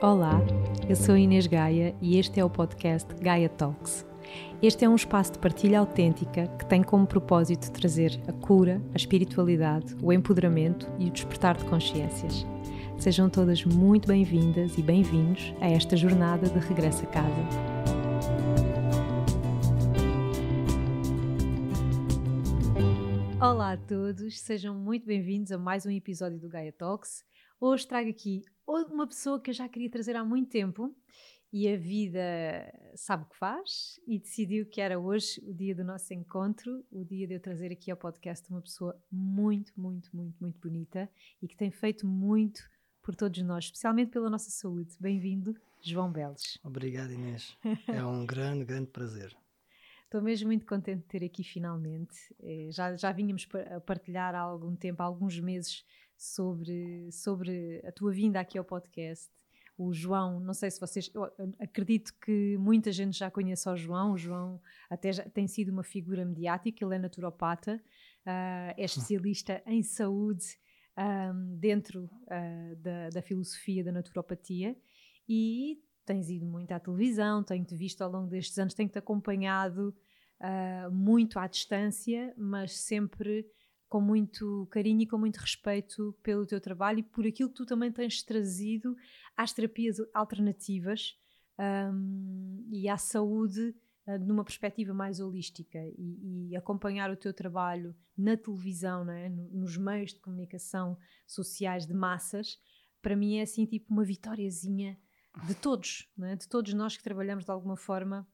Olá, eu sou Inês Gaia e este é o podcast Gaia Talks. Este é um espaço de partilha autêntica que tem como propósito trazer a cura, a espiritualidade, o empoderamento e o despertar de consciências. Sejam todas muito bem-vindas e bem-vindos a esta jornada de regresso a casa. Olá a todos, sejam muito bem-vindos a mais um episódio do Gaia Talks. Hoje trago aqui uma pessoa que eu já queria trazer há muito tempo e a vida sabe o que faz e decidiu que era hoje o dia do nosso encontro, o dia de eu trazer aqui ao podcast uma pessoa muito, muito, muito, muito bonita e que tem feito muito por todos nós, especialmente pela nossa saúde. Bem-vindo, João Beles. Obrigado, Inês. É um grande, grande prazer. Estou mesmo muito contente de ter aqui finalmente. Eh, já, já vínhamos a partilhar há algum tempo, há alguns meses, sobre, sobre a tua vinda aqui ao podcast. O João, não sei se vocês. Eu acredito que muita gente já conhece o João. O João até já tem sido uma figura mediática, ele é naturopata, uh, é especialista em saúde um, dentro uh, da, da filosofia da naturopatia e tens ido muito à televisão, tenho-te visto ao longo destes anos, tenho-te acompanhado uh, muito à distância, mas sempre com muito carinho e com muito respeito pelo teu trabalho e por aquilo que tu também tens trazido às terapias alternativas um, e à saúde numa perspectiva mais holística e, e, acompanhar o teu trabalho na televisão, né, nos meios de comunicação sociais de massas, para mim é assim tipo uma vitóriazinha de todos, né, de todos nós que trabalhamos de alguma forma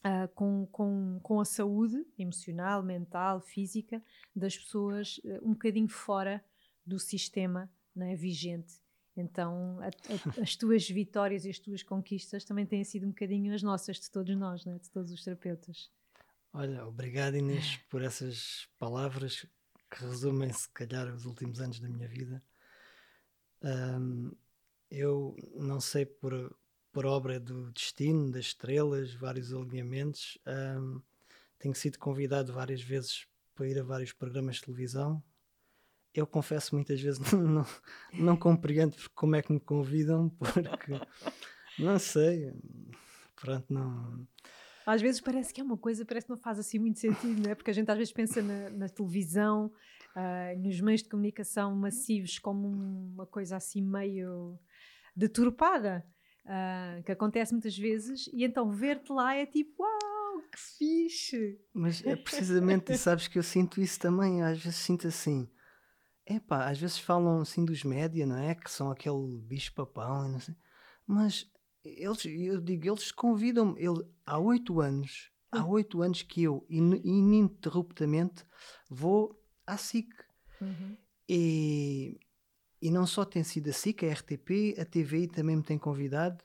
Uh, com, com, com a saúde emocional, mental, física das pessoas uh, um bocadinho fora do sistema né, vigente. Então, a, a, as tuas vitórias e as tuas conquistas também têm sido um bocadinho as nossas, de todos nós, né, de todos os terapeutas. Olha, obrigado Inês por essas palavras que resumem, se calhar, os últimos anos da minha vida. Um, eu não sei por por obra do destino, das estrelas, vários alinhamentos. Um, tenho sido convidado várias vezes para ir a vários programas de televisão. Eu confesso muitas vezes não, não, não compreendo como é que me convidam, porque não sei, pronto, não. Às vezes parece que é uma coisa, parece que não faz assim muito sentido, não é? Porque a gente às vezes pensa na, na televisão, uh, nos meios de comunicação massivos, como uma coisa assim meio deturpada uh, que acontece muitas vezes, e então ver-te lá é tipo, uau, que fixe! Mas é precisamente, sabes que eu sinto isso também, às vezes sinto assim. Epá, às vezes falam assim dos média, não é? Que são aquele bicho-papão, não sei. Mas eles, eu digo, eles convidam-me. Ele, há oito anos, há hum. oito anos que eu, ininterruptamente, vou à SIC. Uhum. E e não só tem sido a SIC, a RTP, a TVI também me tem convidado.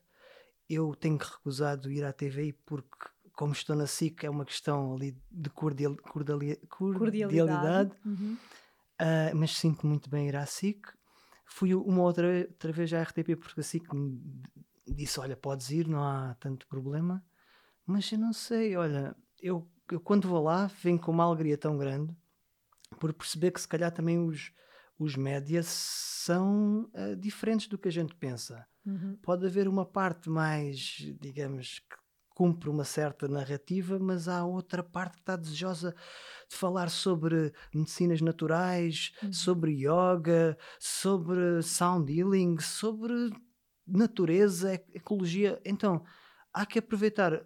Eu tenho recusado ir à TVI porque, como estou na SIC, é uma questão ali de cordial, cordiali, cordialidade. cordialidade. Uhum. Uh, mas sinto muito bem ir à SIC. Fui uma outra, outra vez à RTP porque a SIC me disse: Olha, podes ir, não há tanto problema. Mas eu não sei, olha, eu, eu quando vou lá venho com uma alegria tão grande por perceber que se calhar também os os médias são uh, diferentes do que a gente pensa. Uhum. Pode haver uma parte mais, digamos, que cumpre uma certa narrativa, mas há outra parte que está desejosa de falar sobre medicinas naturais, uhum. sobre yoga, sobre sound healing, sobre natureza, ecologia. Então, há que aproveitar,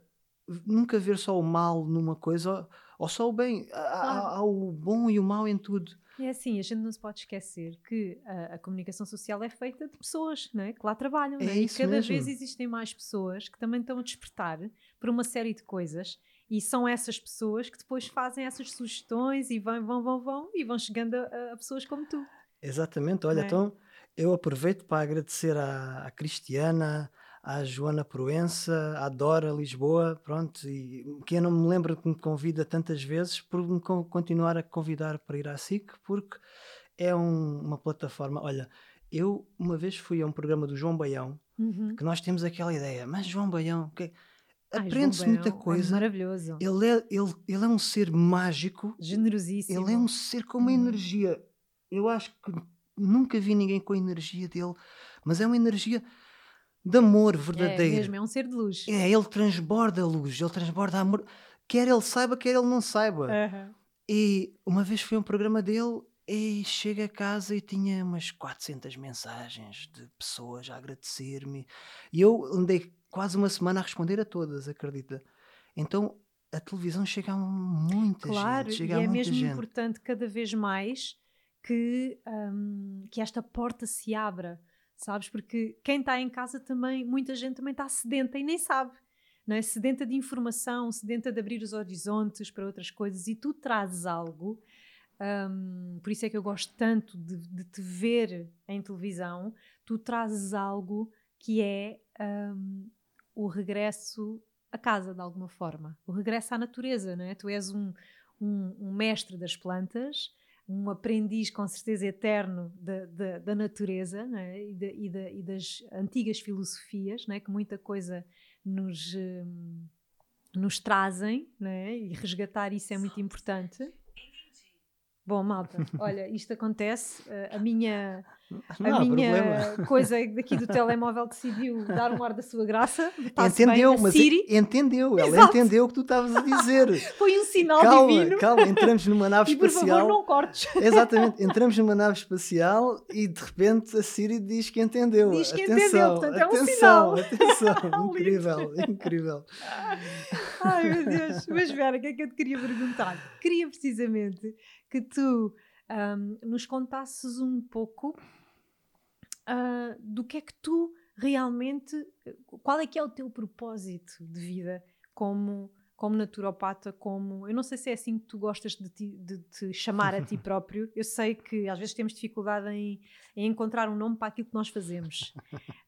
nunca ver só o mal numa coisa ou, ou só o bem. Há, há, há o bom e o mau em tudo. É assim, a gente não se pode esquecer que a, a comunicação social é feita de pessoas não é? que lá trabalham. É é? E cada mesmo. vez existem mais pessoas que também estão a despertar por uma série de coisas e são essas pessoas que depois fazem essas sugestões e vão, vão, vão, vão e vão chegando a, a pessoas como tu. Exatamente, olha, é? então eu aproveito para agradecer à, à Cristiana, à Joana Proença, à Dora Lisboa, pronto, e que eu não me lembro que me convida tantas vezes por me continuar a convidar para ir à SIC, porque é um, uma plataforma. Olha, eu uma vez fui a um programa do João Baião, uhum. que nós temos aquela ideia, mas João Baião, que aprende-se muita coisa. É maravilhoso. Ele é, ele, ele é um ser mágico, generosíssimo. Ele é um ser com uma uhum. energia. Eu acho que nunca vi ninguém com a energia dele, mas é uma energia de amor É verdadeiro. mesmo, é um ser de luz. É, ele transborda luz, ele transborda amor, quer ele saiba, quer ele não saiba. Aham. E uma vez fui a um programa dele e chego a casa e tinha umas 400 mensagens de pessoas a agradecer-me. E eu andei quase uma semana a responder a todas, acredita? Então a televisão chega a muita Claro, gente. e Chega a é mesmo gente. importante cada vez mais que, hum, que esta porta se abra, sabes? Porque quem está em casa também, muita gente também está sedenta e nem sabe. Não é? Sedenta de informação, sedenta de abrir os horizontes para outras coisas e tu trazes algo. hum, por isso é que eu gosto tanto de, de te ver em televisão. Tu trazes algo que é hum, o regresso a casa, de alguma forma. O regresso à natureza, não é? Tu és um, um, um mestre das plantas, um aprendiz com certeza eterno da, da, da natureza não é? e, da- e e das antigas filosofias, não é? que muita coisa nos, hum, nos trazem não é? e resgatar isso é muito importante. Bom, malta, olha, isto acontece. eh, A minha, Não a minha problema. coisa daqui do telemóvel decidiu dar um ar da sua graça. Entendeu, bem, mas Siri entendeu, ela Exato. entendeu o que tu estavas a dizer. foi um sinal calma, divino. calma, entramos numa nave E por espacial. favor, não cortes. Exatamente, entramos numa nave espacial e de repente a Siri diz que entendeu. Diz que atenção, entendeu, portanto, é um atenção, sinal. atenção, incrível, incrível. Ai meu Deus, mas Vera, o que é que eu te queria perguntar? Queria precisamente que tu ahm, nos contasses um pouco ah, do que é que tu realmente, qual é que é o teu propósito de vida como, como naturopata, como, eu não sei se é assim que tu gostas de, ti- de te chamar a ti próprio, eu sei que às vezes temos dificuldade em, em encontrar um nome para aquilo que nós fazemos,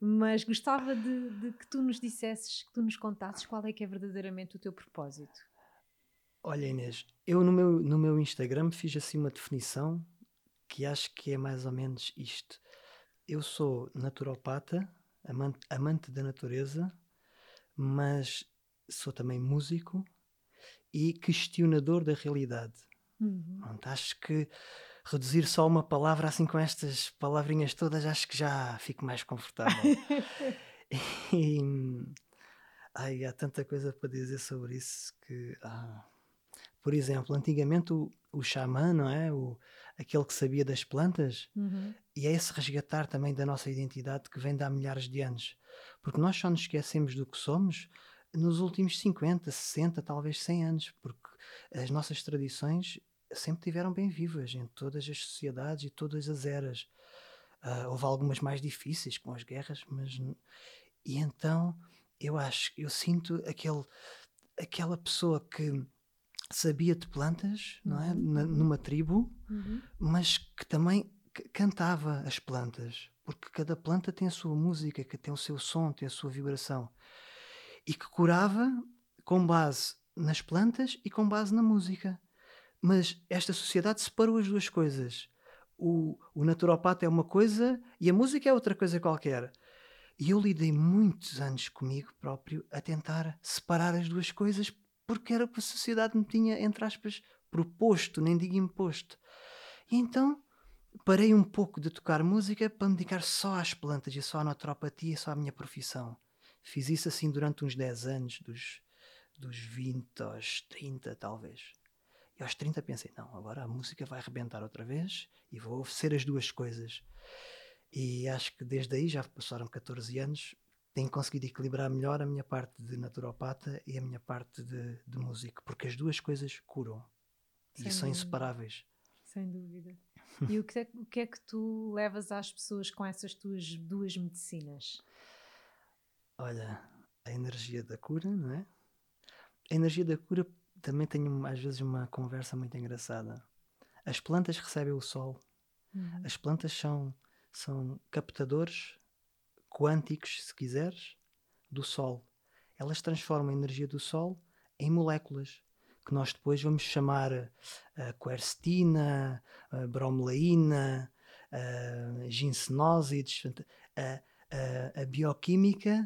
mas gostava de, de que tu nos dissesses, que tu nos contasses qual é que é verdadeiramente o teu propósito. Olha Inês, eu no meu, no meu Instagram fiz assim uma definição que acho que é mais ou menos isto. Eu sou naturopata, amante, amante da natureza, mas sou também músico e questionador da realidade. Uhum. Pronto, acho que reduzir só uma palavra assim com estas palavrinhas todas, acho que já fico mais confortável. e, ai, há tanta coisa para dizer sobre isso que. ah. Por exemplo, antigamente o, o xamã, não é? O, aquele que sabia das plantas, Uhum. e é esse resgatar também da nossa identidade que vem de há milhares de anos. Porque nós só nos esquecemos do que somos nos últimos 50, 60, talvez 100 anos, porque as nossas tradições sempre tiveram bem vivas em todas as sociedades e todas as eras. Ah, houve algumas mais difíceis com as guerras, mas e então eu acho, eu sinto aquele aquela pessoa que sabia de plantas, não é? Uhum, Na- numa tribo, Uhum. mas que também cantava as plantas, porque cada planta tem a sua música, que tem o seu som, tem a sua vibração, e que curava com base nas plantas e com base na música. Mas esta sociedade separou as duas coisas. O, o naturopata é uma coisa e a música é outra coisa qualquer. E eu lidei muitos anos comigo próprio a tentar separar as duas coisas porque era o que a sociedade me tinha, entre aspas, proposto, nem digo imposto. E então parei um pouco de tocar música para me dedicar só às plantas e só à naturopatia e só à minha profissão. Fiz isso assim durante uns 10 anos, dos, dos 20 aos 30 talvez. E aos 30 pensei, não, agora a música vai arrebentar outra vez e vou oferecer as duas coisas. E acho que desde aí, já passaram 14 anos, tenho conseguido equilibrar melhor a minha parte de naturopata e a minha parte de, de músico, porque as duas coisas curam Sem e são dúvida. inseparáveis. Sem dúvida. E o que, é, o que é que tu levas às pessoas com essas tuas duas medicinas? Olha, a energia da cura, não é? A energia da cura também tenho às vezes uma conversa muito engraçada. As plantas recebem o sol. Uhum. As plantas são, são captadores quânticos, se quiseres, do sol. Elas transformam a energia do sol em moléculas que nós depois vamos chamar quercetina, a bromelaína, a ginsenósides. Portanto, A, bioquímica,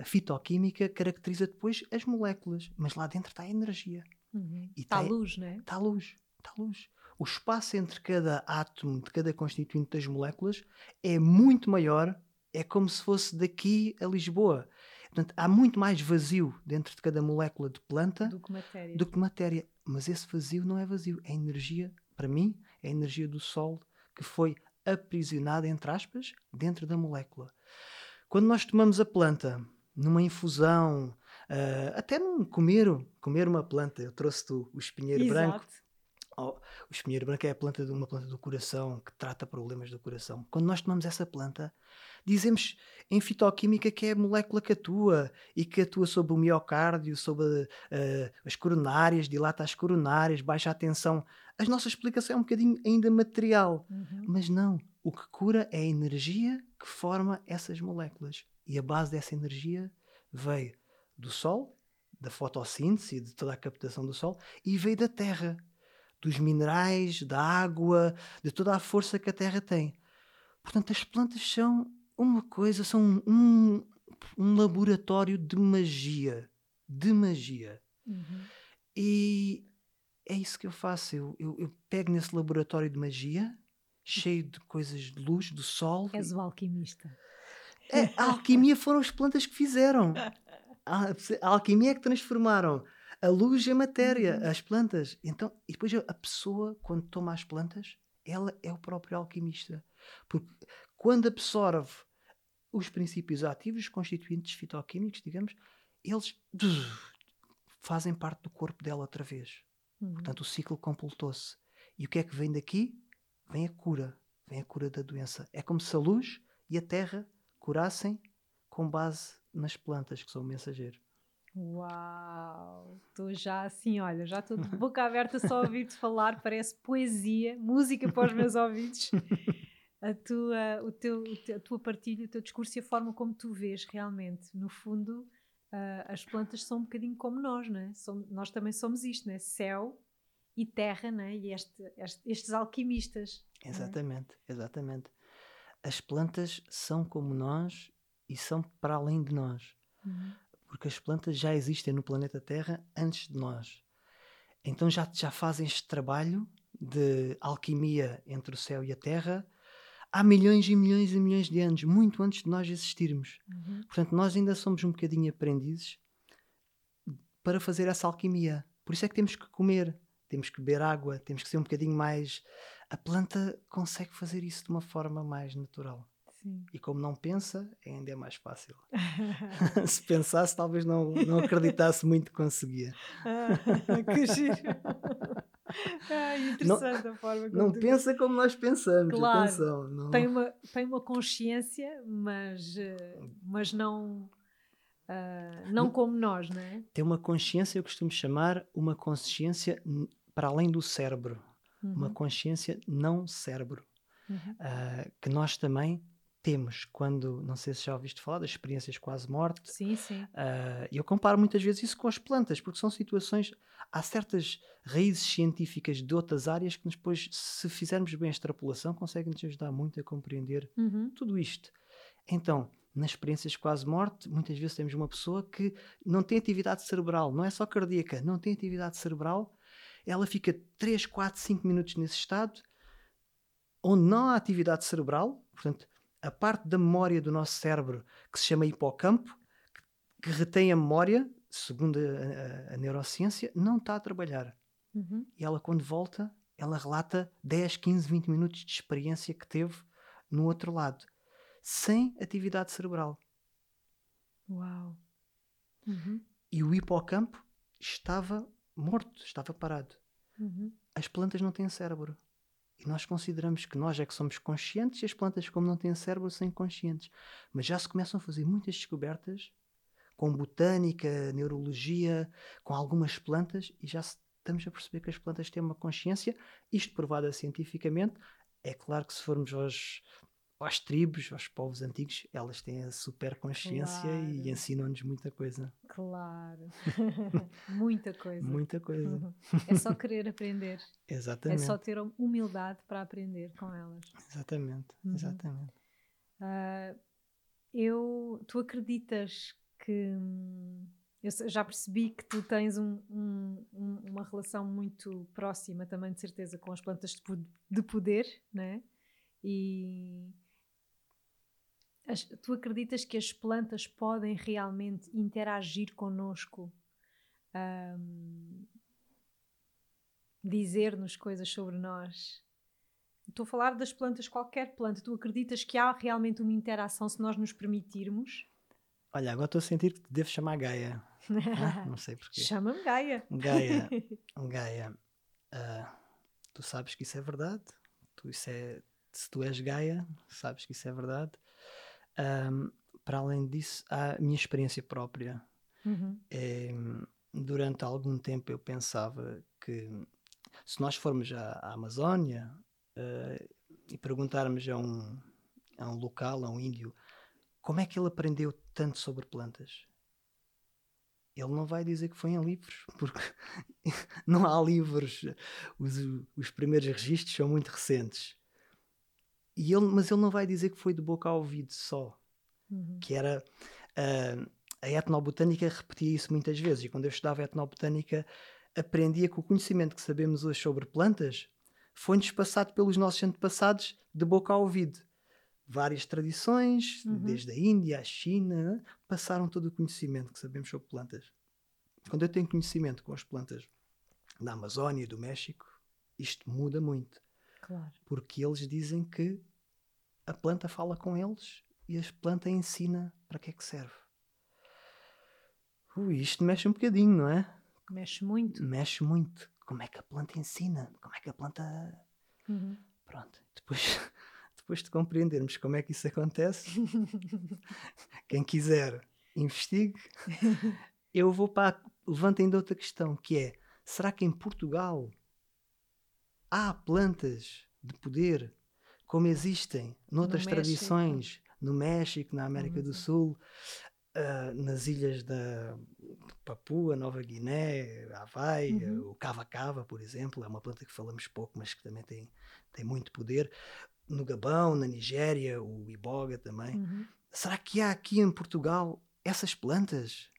a fitoquímica caracteriza depois as moléculas, mas lá dentro está a energia. Uhum. E Está a luz, não é? Está a luz, está a luz. O espaço entre cada átomo de cada constituinte das moléculas é muito maior é como se fosse daqui a Lisboa. Portanto, há muito mais vazio dentro de cada molécula de planta do que matéria. do que matéria. Mas esse vazio não é vazio, é energia, para mim, é a energia do Sol que foi aprisionada, entre aspas, dentro da molécula. Quando nós tomamos a planta numa infusão, uh, até num comer, comer uma planta, eu trouxe-te o espinheiro Exato. branco. Oh, o espinheiro branco é a planta de uma planta do coração que trata problemas do coração. Quando nós tomamos essa planta, dizemos em fitoquímica que é a molécula que atua e que atua sobre o miocárdio, sobre uh, as coronárias, dilata as coronárias, baixa a tensão. A nossa explicação é um bocadinho ainda material, Uhum. mas não. O que cura é a energia que forma essas moléculas. E a base dessa energia veio do Sol, da fotossíntese e de toda a captação do Sol, e veio da Terra, dos minerais, da água, de toda a força que a Terra tem. Portanto, as plantas são uma coisa, são um, um laboratório de magia. De magia. Uhum. E é isso que eu faço. Eu, eu, eu, pego nesse laboratório de magia, cheio de coisas de luz, do sol. És o alquimista. É, a alquimia foram as plantas que fizeram. A, a alquimia é que transformaram a luz em matéria, Uhum. as plantas. Então, e depois a pessoa, quando toma as plantas, ela é o próprio alquimista. Porque quando absorve os princípios ativos, os constituintes fitoquímicos, digamos, eles fazem parte do corpo dela outra vez. Uhum. Portanto, o ciclo completou-se. E o que é que vem daqui? Vem a cura. Vem a cura da doença. É como se a luz e a terra curassem com base nas plantas, que são o mensageiro. Uau! Estou já assim, olha, já estou de boca aberta só a ouvir-te falar, parece poesia, música para os meus ouvidos. A tua, o teu, a tua partilha, o teu discurso e a forma como tu vês realmente. No fundo, ah, as plantas são um bocadinho como nós, não é? Somos- nós também somos isto, não é? Céu e terra, não é? E este- este- estes alquimistas. é? Exatamente, exatamente. As plantas são como nós e são para além de nós. Uhum. Porque as plantas já existem no planeta Terra antes de nós. Então já, já fazem este trabalho de alquimia entre o céu e a terra há milhões e milhões e milhões de anos, muito antes de nós existirmos. Uhum. Portanto, nós ainda somos um bocadinho aprendizes para fazer essa alquimia. Por isso é que temos que comer, temos que beber água, temos que ser um bocadinho mais. A planta consegue fazer isso de uma forma mais natural. Sim. E como não pensa, ainda é mais fácil. Se pensasse, talvez não, não acreditasse muito que conseguia. Ah, que giro. Interessante a forma como Não tu pensa como nós pensamos. Claro. Atenção. Não... tem uma, tem uma consciência, mas, eh, mas não, ah, não como nós, não é? Tem uma consciência, eu costumo chamar uma consciência para além do cérebro. Uma Uhum, consciência não cérebro. uhum. ah, que nós também temos quando, não sei se já ouviste falar das experiências quase morte, Sim, sim. e eu comparo muitas vezes isso com as plantas, porque são situações, há certas raízes científicas de outras áreas que depois, se fizermos bem a extrapolação, conseguem nos ajudar muito a compreender Uhum, tudo isto. Então, nas experiências de quase morte, muitas vezes temos uma pessoa que não tem atividade cerebral, não é só cardíaca, não tem atividade cerebral, ela fica 3, 4, 5 minutos nesse estado, onde não há atividade cerebral, portanto, a parte da memória do nosso cérebro que se chama hipocampo, que retém a memória, segundo a, a- a neurociência, não está a trabalhar. uhum. E ela, quando volta, ela relata 10, 15, 20 minutos de experiência que teve no outro lado, sem atividade cerebral. Uau. Uhum, E o hipocampo estava morto, estava parado. uhum. As plantas não têm cérebro. E nós consideramos que nós é que somos conscientes e as plantas, como não têm cérebro, são inconscientes. Mas já se começam a fazer muitas descobertas com botânica, neurologia, com algumas plantas, e já estamos a perceber que as plantas têm uma consciência, isto provada cientificamente. É claro que se formos aos, às tribos, aos povos antigos, elas têm a super consciência e Claro. ensinam-nos muita coisa. Claro. Muita coisa. Muita coisa. É só querer aprender. É Exatamente. só ter humildade para aprender com elas. Exatamente. Uhum. Exatamente. Ah, eu, tu acreditas que hum, eu já percebi que tu tens um- um- um- uma relação muito próxima também de certeza com as plantas de poder, né? E As, tu acreditas que as plantas podem realmente interagir connosco? Um, dizer-nos coisas sobre nós? Estou a falar das plantas, qualquer planta. Tu acreditas que há realmente uma interação se nós nos permitirmos? Olha, agora estou a sentir que te devo chamar Gaia. ah, não sei porquê. Chama-me Gaia. Gaia. Gaia. Uh, tu sabes que isso é verdade. Tu, isso é, se tu és Gaia, sabes que isso é verdade. Um, para além disso, há a minha experiência própria. Uhum. É, durante algum tempo eu pensava que se nós formos à, à Amazónia uh, e perguntarmos a um, a um local, a um índio, como é que ele aprendeu tanto sobre plantas? Ele não vai dizer que foi em livros, porque não há livros. Os, os primeiros registros são muito recentes. E ele, mas ele não vai dizer que foi de boca ao ouvido só. Uhum. Que era. Uh, a etnobotânica repetia isso muitas vezes. E quando eu estudava etnobotânica, aprendia que o conhecimento que sabemos hoje sobre plantas foi-nos passado pelos nossos antepassados de boca ao ouvido. Várias tradições, uhum. desde a Índia à China, passaram todo o conhecimento que sabemos sobre plantas. Quando eu tenho conhecimento com as plantas da Amazónia do México, isto muda muito. Claro. Porque eles dizem que a planta fala com eles e a planta ensina para que é que serve. Ui, isto mexe um bocadinho, não é? Mexe muito. Mexe muito. Como é que a planta ensina? Como é que a planta. Uhum. Pronto. Depois, depois de compreendermos como é que isso acontece, quem quiser investigue. Eu vou para. Levanto ainda outra questão, que é: será que em Portugal há plantas de poder como existem noutras no tradições, no México, na América do Sul, uh, nas ilhas da Papua, Nova Guiné, Havaí, uhum. o Cava Cava, por exemplo, é uma planta que falamos pouco, mas que também tem, tem muito poder. No Gabão, na Nigéria, o Iboga também. Uhum. Será que há aqui em Portugal essas plantas?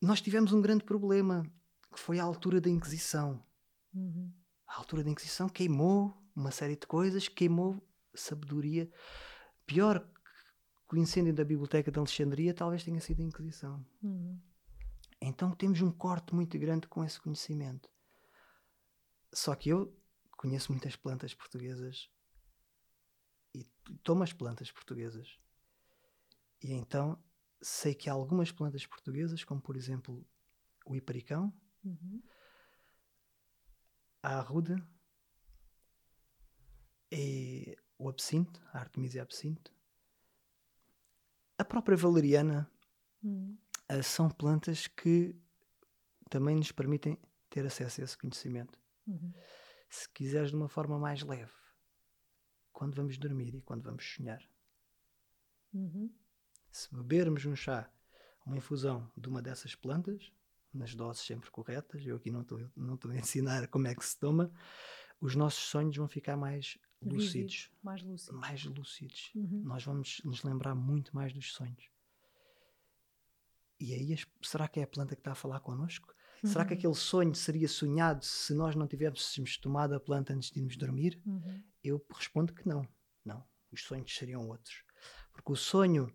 Nós tivemos um grande problema, que foi a altura da Inquisição. Uhum. A altura da Inquisição queimou uma série de coisas, queimou sabedoria. Pior que o incêndio da Biblioteca de Alexandria talvez tenha sido a Inquisição. Uhum. Então temos um corte muito grande com esse conhecimento. Só que eu conheço muitas plantas portuguesas e tomo as plantas portuguesas. E então sei que há algumas plantas portuguesas, como por exemplo o hipericão, uhum. a arruda, e o absinto, a Artemisia absinto, a própria valeriana hum. uh, são plantas que também nos permitem ter acesso a esse conhecimento. Uhum. Se quiseres de uma forma mais leve, quando vamos dormir e quando vamos sonhar. Uhum. Se bebermos um chá, uma infusão de uma dessas plantas, nas doses sempre corretas, eu aqui não estou não a ensinar como é que se toma, os nossos sonhos vão ficar mais lúcidos. mais lúcidos. Mais lúcidos. Uhum. Nós vamos nos lembrar muito mais dos sonhos. E aí, será que é a planta que está a falar connosco? Uhum. Será que uhum. aquele sonho seria sonhado se nós não tivéssemos tomado a planta antes de irmos dormir? Uhum. Eu respondo que não. Não. Os sonhos seriam outros. Porque o sonho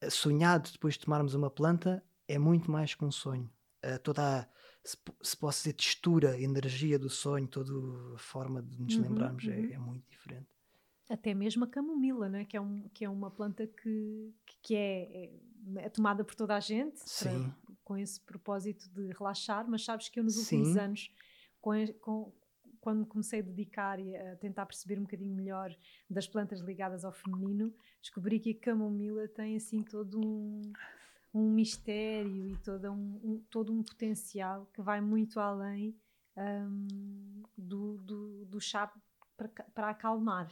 eh, sonhado depois de tomarmos uma planta é muito mais que um sonho. Uh, toda a, se, se posso dizer, textura, energia do sonho, toda a forma de nos uhum, lembrarmos é, uhum. é, é, muito diferente. Até mesmo a camomila, né? que, é um, que é uma planta que, que é, é, é tomada por toda a gente para, com esse propósito de relaxar, mas sabes que eu nos últimos Sim. anos, com, com, quando comecei a dedicar e a tentar perceber um bocadinho melhor das plantas ligadas ao feminino, descobri que a camomila tem assim todo um um mistério e todo um, um, todo um potencial que vai muito além um, do, do, do chá para, para acalmar.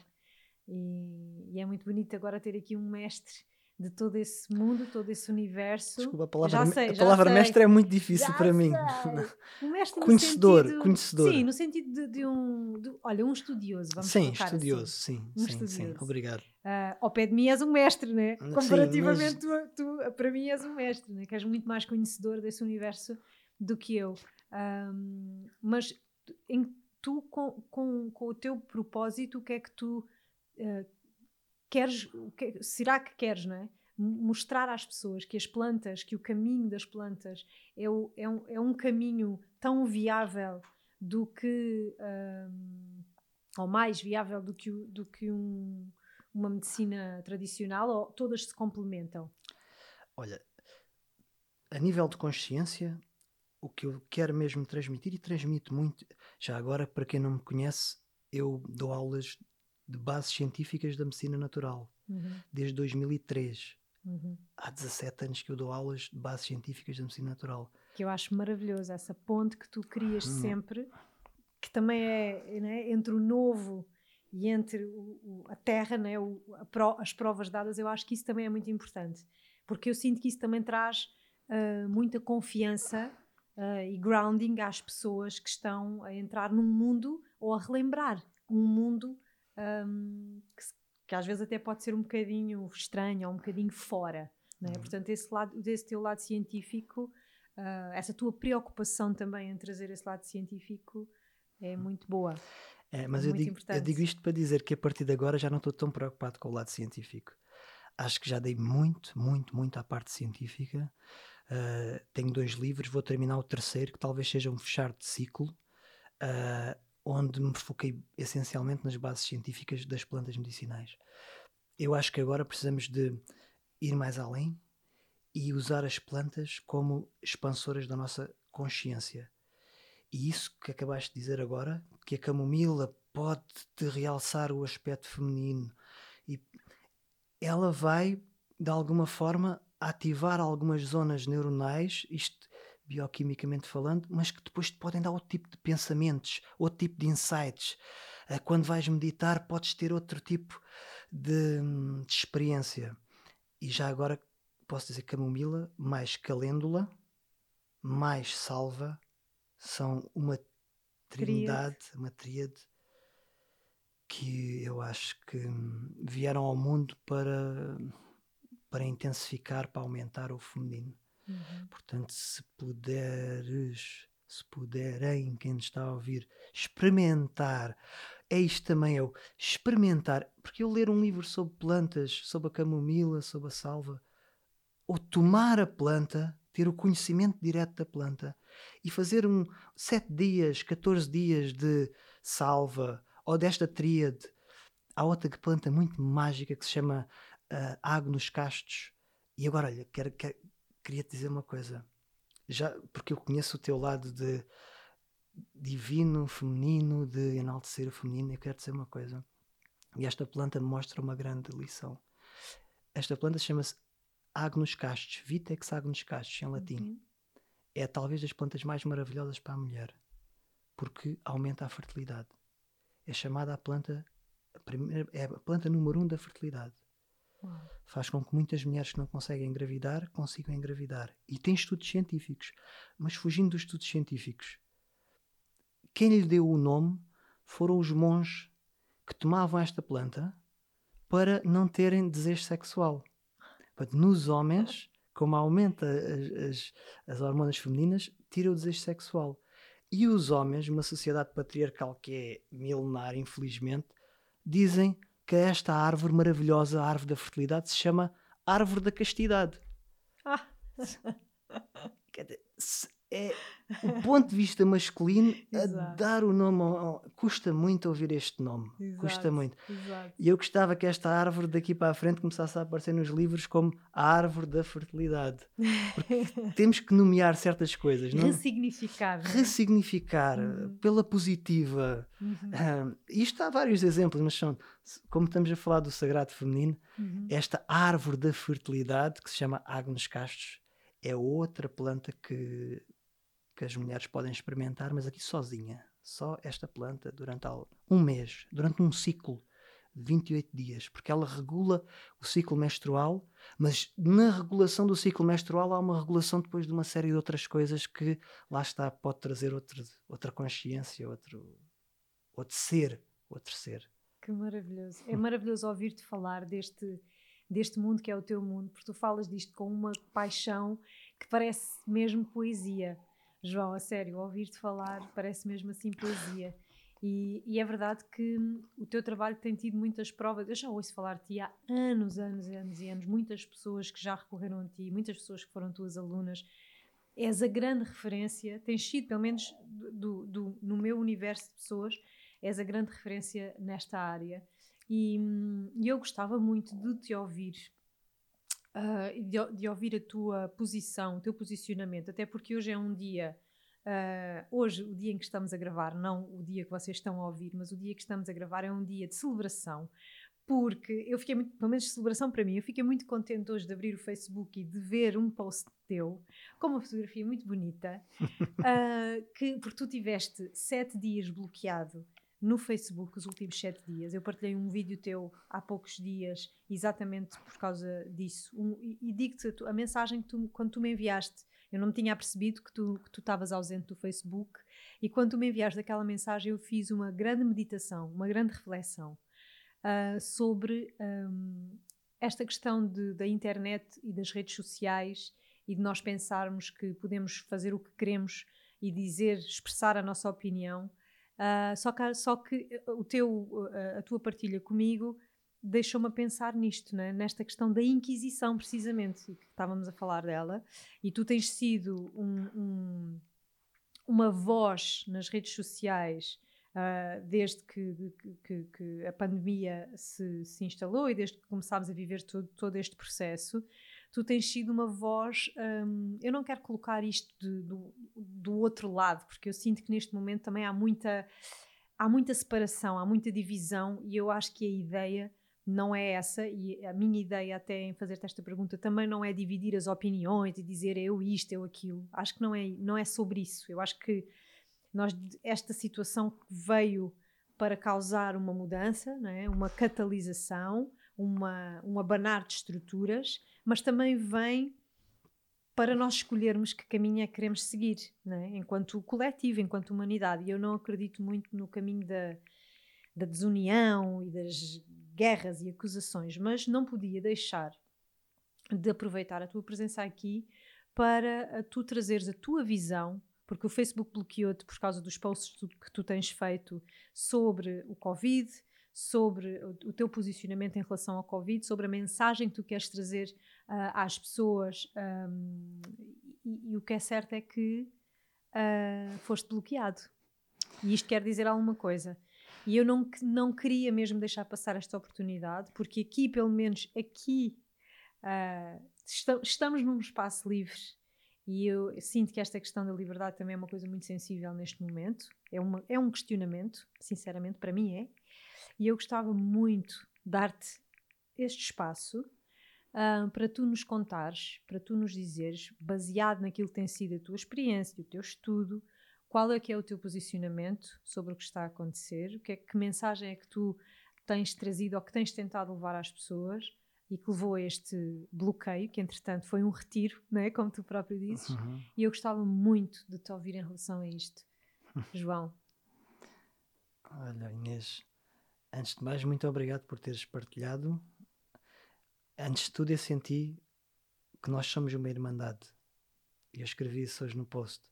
E, e, é muito bonito agora ter aqui um mestre de todo esse mundo, todo esse universo. Desculpa, a palavra, sei, a palavra mestre é muito difícil já para mim. Um mestre conhecedor, sentido, conhecedor. Sim, no sentido de, de um, de, olha, um estudioso, vamos Sim, estudioso, assim. sim, um sim, estudioso. sim, obrigado. Uh, ao pé de mim és um mestre, né? Comparativamente, sim, mas... tu, tu, para mim és um mestre, né? Que és muito mais conhecedor desse universo do que eu. Um, mas em, tu, com, com, com o teu propósito, o que é que tu uh, queres, que, será que queres, não é? Mostrar às pessoas que as plantas, que o caminho das plantas é, o, é, um, é um caminho tão viável do que, um, ou mais viável do que, do que um, uma medicina tradicional, ou todas se complementam? Olha, a nível de consciência, o que eu quero mesmo transmitir, e transmito muito, já agora, para quem não me conhece, eu dou aulas de bases científicas da medicina natural, uhum. desde 2003. Uhum. Há 17 anos que eu dou aulas de bases científicas da medicina natural. Que eu acho maravilhoso, essa ponte que tu crias uhum. sempre, que também é né, entre o novo e entre o, o, a terra, né, o, a, as provas dadas, eu acho que isso também é muito importante. Porque eu sinto que isso também traz uh, muita confiança uh, e grounding às pessoas que estão a entrar num mundo ou a relembrar um mundo um, que, que, às vezes até pode ser um bocadinho estranho ou um bocadinho fora. Né? Uhum. Portanto, esse, lado, desse teu lado científico, uh, essa tua preocupação também em trazer esse lado científico é uhum. muito boa. É, mas é eu, digo, eu, digo, isto para dizer que a partir de agora já não estou tão preocupado com o lado científico. Acho que já dei muito, muito, muito à parte científica. Uh, tenho dois livros, vou terminar o terceiro, que talvez seja um fechar de ciclo, uh, onde me foquei essencialmente nas bases científicas das plantas medicinais. Eu acho que agora precisamos de ir mais além e usar as plantas como expansoras da nossa consciência. E isso que acabaste de dizer agora, que a camomila pode te realçar o aspecto feminino e ela vai de alguma forma ativar algumas zonas neuronais, isto bioquimicamente falando, mas que depois te podem dar outro tipo de pensamentos, outro tipo de insights. Ah, quando vais meditar, podes ter outro tipo de, de experiência. E já agora posso dizer camomila, mais calêndula, mais salva, são uma trindade, tríade. uma tríade que eu acho que vieram ao mundo para para intensificar, para aumentar o feminino. Uhum. Portanto, se puderes, se puderem, quem está a ouvir, experimentar, é isto também, eu experimentar, porque eu ler um livro sobre plantas, sobre a camomila, sobre a salva, ou tomar a planta, ter o conhecimento direto da planta e fazer um 7 dias, 14 dias de salva ou desta tríade. Há outra planta muito mágica que se chama uh, água nos castos. E agora, olha, quero, quero, queria te dizer uma coisa. Já, porque eu conheço o teu lado de divino, feminino, de enaltecer o feminino, eu quero te dizer uma coisa. E esta planta mostra uma grande lição. Esta planta chama-se Agnus castos, Vitex agnus castos, em latim. Uhum. É talvez das plantas mais maravilhosas para a mulher, porque aumenta a fertilidade. É chamada a planta, a primeira, é a planta número um da fertilidade. Faz com que muitas mulheres que não conseguem engravidar consigam engravidar. E tem estudos científicos. Mas fugindo dos estudos científicos, quem lhe deu o nome foram os monges que tomavam esta planta para não terem desejo sexual. Nos homens, como aumenta as, as, as hormonas femininas, tira o desejo sexual. E os homens, uma sociedade patriarcal que é milenar, infelizmente, dizem que esta árvore maravilhosa, a árvore da fertilidade, se chama árvore da castidade. Ah. É o ponto de vista masculino a dar o nome ao, custa muito ouvir este nome exato, custa muito exato. e eu gostava que esta árvore daqui para a frente começasse a aparecer nos livros como a árvore da fertilidade porque temos que nomear certas coisas não? ressignificar não é? ressignificar uhum. pela positiva uhum. isto há vários exemplos mas são como estamos a falar do sagrado feminino uhum. esta árvore da fertilidade que se chama Agnus castos é outra planta que que as mulheres podem experimentar, mas aqui sozinha. Só esta planta durante um mês, durante um ciclo de 28 dias, porque ela regula o ciclo menstrual, mas na regulação do ciclo menstrual há uma regulação depois de uma série de outras coisas que lá está, pode trazer outro, outra consciência, outro, outro ser, outro ser. Que maravilhoso. É maravilhoso ouvir-te falar deste, deste mundo que é o teu mundo, porque tu falas disto com uma paixão que parece mesmo poesia. João, a sério, ouvir-te falar parece mesmo assim poesia. E, e, é verdade que o teu trabalho tem tido muitas provas. Eu já ouço falar de ti há anos, anos, anos e anos. Muitas pessoas que já recorreram a ti, muitas pessoas que foram tuas alunas. És a grande referência, tens sido, pelo menos do, do, no meu universo de pessoas, és a grande referência nesta área. E, e eu gostava muito de te ouvir, uh, de, de ouvir a tua posição, o teu posicionamento, até porque hoje é um dia Uh, hoje, o dia em que estamos a gravar, não o dia que vocês estão a ouvir, mas o dia que estamos a gravar é um dia de celebração, porque eu fiquei muito, pelo menos de celebração para mim, eu fiquei muito contente hoje de abrir o Facebook e de ver um post teu com uma fotografia muito bonita, uh, que, porque tu tiveste sete dias bloqueado no Facebook os últimos sete dias. Eu partilhei um vídeo teu há poucos dias, exatamente por causa disso. Um, e, e digo-te a, a, mensagem que tu, quando tu me enviaste eu não me tinha percebido que tu estavas ausente do Facebook e quando tu me enviaste aquela mensagem eu fiz uma grande meditação, uma grande reflexão uh, sobre um, esta questão de, da internet e das redes sociais e de nós pensarmos que podemos fazer o que queremos e dizer, expressar a nossa opinião. Uh, só que, só que o teu, a tua partilha comigo deixou-me a pensar nisto, né? nesta questão da Inquisição, precisamente, que estávamos a falar dela, e tu tens sido um, um, uma voz nas redes sociais uh, desde que, que, que, a pandemia se, se, instalou e desde que começámos a viver todo, todo este processo. Tu tens sido uma voz. Um, eu não quero colocar isto de, do, do outro lado, porque eu sinto que neste momento também há muita, há muita separação, há muita divisão, e eu acho que a ideia não é essa, e a minha ideia até em fazer-te esta pergunta também não é dividir as opiniões e dizer eu isto, eu aquilo. Acho que não é, não é sobre isso. Eu acho que nós, esta situação veio para causar uma mudança, não é? uma catalisação, uma, um abanar de estruturas, mas também vem para nós escolhermos que caminho é que queremos seguir, é? enquanto coletivo, enquanto humanidade. E eu não acredito muito no caminho da, da desunião e das guerras e acusações, mas não podia deixar de aproveitar a tua presença aqui para tu trazeres a tua visão, porque o Facebook bloqueou-te por causa dos posts que tu tens feito sobre o Covid, sobre o, teu posicionamento em relação ao Covid, sobre a mensagem que tu queres trazer uh, às pessoas. Um, e, e, o que é certo é que uh, foste bloqueado. E isto quer dizer alguma coisa. E eu não, não queria mesmo deixar passar esta oportunidade, porque aqui, pelo menos aqui, uh, estamos num espaço livre e eu, eu, sinto que esta questão da liberdade também é uma coisa muito sensível neste momento. É, uma, é um questionamento, sinceramente, para mim é. E eu gostava muito de dar-te este espaço uh, para tu nos contares, para tu nos dizeres, baseado naquilo que tem sido a tua experiência, o teu estudo, qual é que é o teu posicionamento sobre o que está a acontecer? O que, é, que mensagem é que tu tens trazido ou que tens tentado levar às pessoas e que levou a este bloqueio, que entretanto foi um retiro, não é? como tu próprio dizes, uhum. e eu gostava muito de te ouvir em relação a isto. João. Olha, Inês, antes de mais, muito obrigado por teres partilhado. Antes de tudo, eu senti que nós somos uma irmandade. Eu escrevi isso hoje no post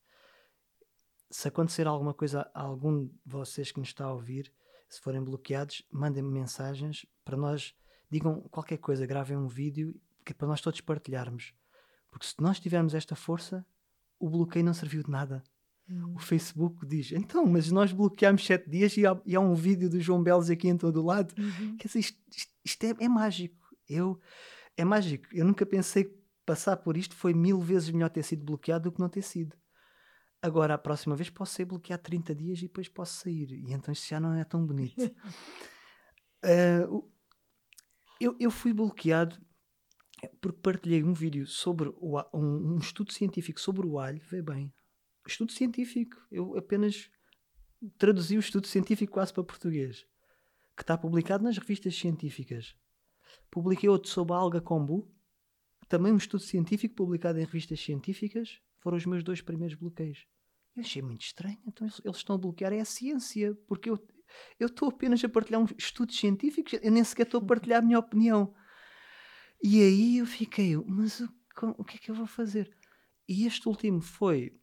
se acontecer alguma coisa a algum de vocês que nos está a ouvir, se forem bloqueados, mandem-me mensagens para nós, digam qualquer coisa, gravem um vídeo que é para nós todos partilharmos. Porque se nós tivermos esta força, o bloqueio não serviu de nada. Hum. O Facebook diz, então, mas nós bloqueamos sete dias e há, e há um vídeo do João Belos aqui em todo o lado. Uhum. Quer dizer, isto, isto, isto é, é, mágico. Eu, é mágico. Eu nunca pensei que passar por isto foi mil vezes melhor ter sido bloqueado do que não ter sido. Agora, a próxima vez posso ser bloqueado 30 dias e depois posso sair. E então isto já não é tão bonito. uh, eu, eu fui bloqueado porque partilhei um vídeo sobre o, um, um, estudo científico sobre o alho. Vê bem, estudo científico. Eu apenas traduzi o estudo científico quase para português, que está publicado nas revistas científicas. Publiquei outro sobre a alga kombu, também um estudo científico publicado em revistas científicas. Foram os meus dois primeiros bloqueios. Eu achei muito estranho. Então eles, estão a bloquear é a ciência, porque eu eu estou apenas a partilhar um estudos científicos, eu nem sequer estou a partilhar a minha opinião. E aí eu fiquei, mas o, o que é que eu vou fazer? E este último foi,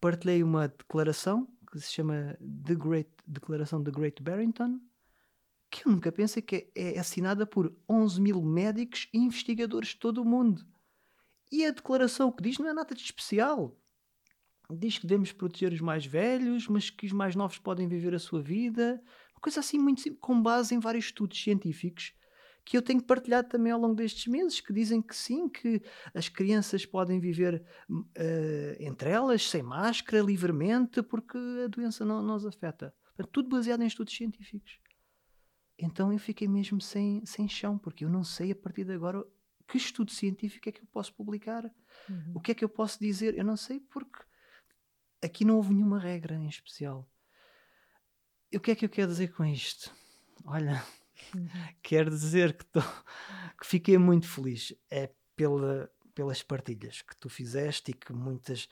partilhei uma declaração que se chama The Great, Declaração de Great Barrington, que eu nunca pensei que é, é assinada por 11 mil médicos e investigadores de todo o mundo. E a declaração que diz não é nada de especial. Diz que devemos proteger os mais velhos, mas que os mais novos podem viver a sua vida. Uma coisa assim muito simples, com base em vários estudos científicos que eu tenho partilhado também ao longo destes meses, que dizem que sim, que as crianças podem viver uh, entre elas, sem máscara, livremente, porque a doença não, não os afeta. Tudo baseado em estudos científicos. Então eu fiquei mesmo sem, sem chão, porque eu não sei a partir de agora que estudo científico é que eu posso publicar, uhum. o que é que eu posso dizer. Eu não sei porque aqui não houve nenhuma regra em especial. E o que é que eu quero dizer com isto? Olha, Uhum. Quer dizer que, tô, que fiquei muito feliz é pela, pelas partilhas que tu fizeste e que muitas,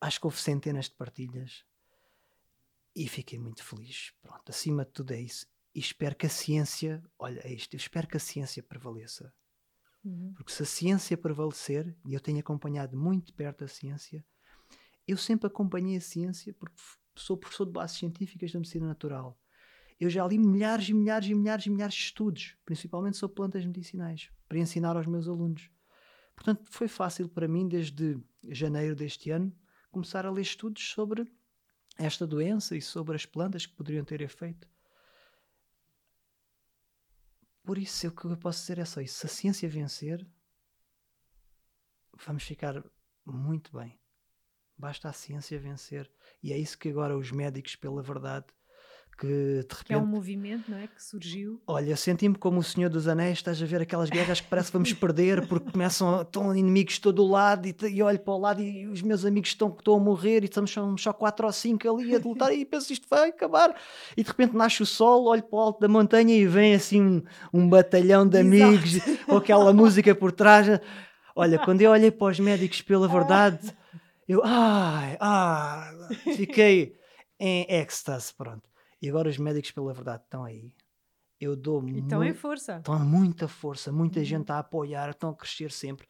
acho que houve centenas de partilhas e fiquei muito feliz. Pronto, acima de tudo é isso. E espero que a ciência, olha, é isto, eu espero que a ciência prevaleça. Uhum. Porque se a ciência prevalecer, e eu tenho acompanhado muito perto a ciência, eu sempre acompanhei a ciência porque sou professor de bases científicas da medicina natural eu já li milhares e milhares e milhares e milhares de estudos, principalmente sobre plantas medicinais, para ensinar aos meus alunos. Portanto, foi fácil para mim, desde janeiro deste ano, começar a ler estudos sobre esta doença e sobre as plantas que poderiam ter efeito. Por isso, o que eu posso dizer é só isso. Se a ciência vencer, vamos ficar muito bem. Basta a ciência vencer. E é isso que agora os médicos, pela verdade, que de repente. Que é um movimento, não é? Que surgiu. Olha, senti-me como o Senhor dos Anéis, estás a ver aquelas guerras que parece que vamos perder porque começam, estão inimigos de todo o lado e, e olho para o lado e os meus amigos estão, estão a morrer e estamos só, só quatro ou cinco ali a lutar e penso isto vai acabar. E de repente nasce o sol, olho para o alto da montanha e vem assim um, um batalhão de amigos com aquela música por trás. Olha, quando eu olhei para os médicos pela verdade, eu, ai, ah, fiquei em êxtase, pronto. E agora os médicos, pela verdade, estão aí. Eu dou Estão em força. Estão muita força, muita uhum. gente a apoiar, estão a crescer sempre.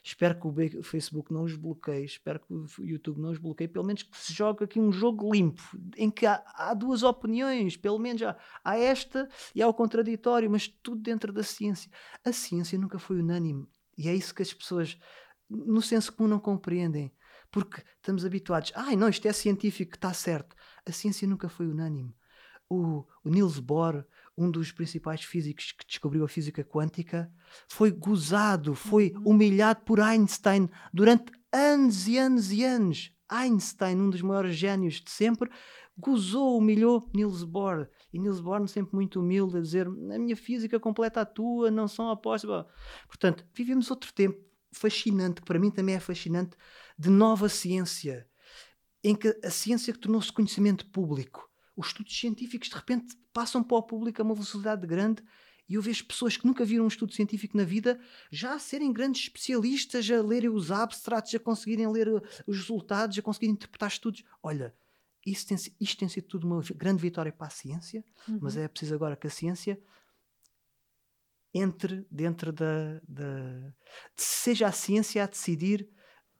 Espero que o Facebook não os bloqueie, espero que o YouTube não os bloqueie, pelo menos que se jogue aqui um jogo limpo, em que há, há duas opiniões, pelo menos há, há esta e há o contraditório, mas tudo dentro da ciência. A ciência nunca foi unânime e é isso que as pessoas, no senso comum, não compreendem. Porque estamos habituados, ai ah, não, isto é científico, está certo. A ciência nunca foi unânime o, o Niels Bohr, um dos principais físicos que descobriu a física quântica, foi gozado, foi uhum. humilhado por Einstein durante anos e anos e anos. Einstein, um dos maiores gênios de sempre, gozou, humilhou Niels Bohr. E Niels Bohr, sempre muito humilde, a dizer: a minha física completa a tua, não são opostos. Portanto, vivemos outro tempo fascinante, que para mim também é fascinante, de nova ciência, em que a ciência tornou-se conhecimento público os estudos científicos de repente passam para o público a uma velocidade grande e eu vejo pessoas que nunca viram um estudo científico na vida já a serem grandes especialistas, a lerem os abstracts, a conseguirem ler uh, os resultados, a conseguirem interpretar estudos. Olha, isto tem, isto tem sido tudo uma grande vitória para a ciência, uhum. mas é preciso agora que a ciência entre dentro da, da. seja a ciência a decidir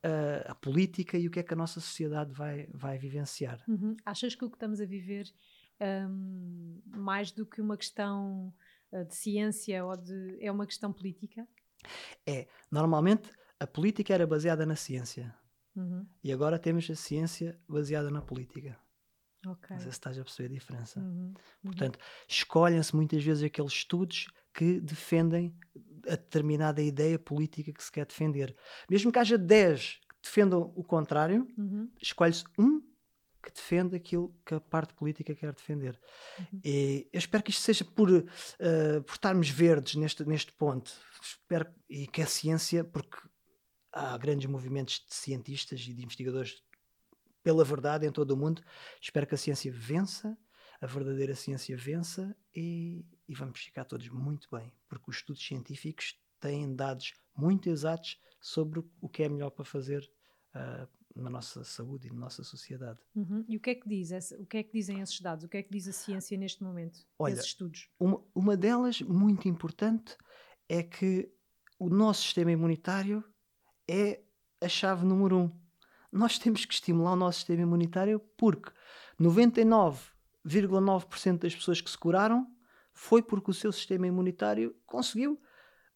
a, a, política e o que é que a nossa sociedade vai, vai vivenciar. Uhum. Achas que o que estamos a viver, um, mais do que uma questão uh, de ciência ou de. é uma questão política? É. Normalmente a política era baseada na ciência. Uhum. E agora temos a ciência baseada na política. Okay. Não sei se estás a perceber a diferença. Uhum. uhum. Portanto, escolhem-se muitas vezes aqueles estudos que defendem a determinada ideia política que se quer defender. Mesmo que haja 10 que defendam o contrário, uhum. escolhe-se um que defende aquilo que a parte política quer defender. Uhum. E eu espero que isto seja por, uh, por estarmos verdes neste, neste ponto. Espero, e que a ciência, porque há grandes movimentos de cientistas e de investigadores pela verdade em todo o mundo. Espero que a ciência vença, a verdadeira ciência vença e, e vamos ficar todos muito bem, porque os estudos científicos têm dados muito exatos sobre o que é melhor para fazer uh, na nossa saúde e na nossa sociedade. Uhum. E o que é que diz esse, o que é que dizem esses dados? O que é que diz a ciência neste momento? Olha, esses estudos? Uma, uma delas muito importante é que o nosso sistema imunitário é a chave número um. Nós temos que estimular o nosso sistema imunitário porque 99,9% das pessoas que se curaram foi porque o seu sistema imunitário conseguiu.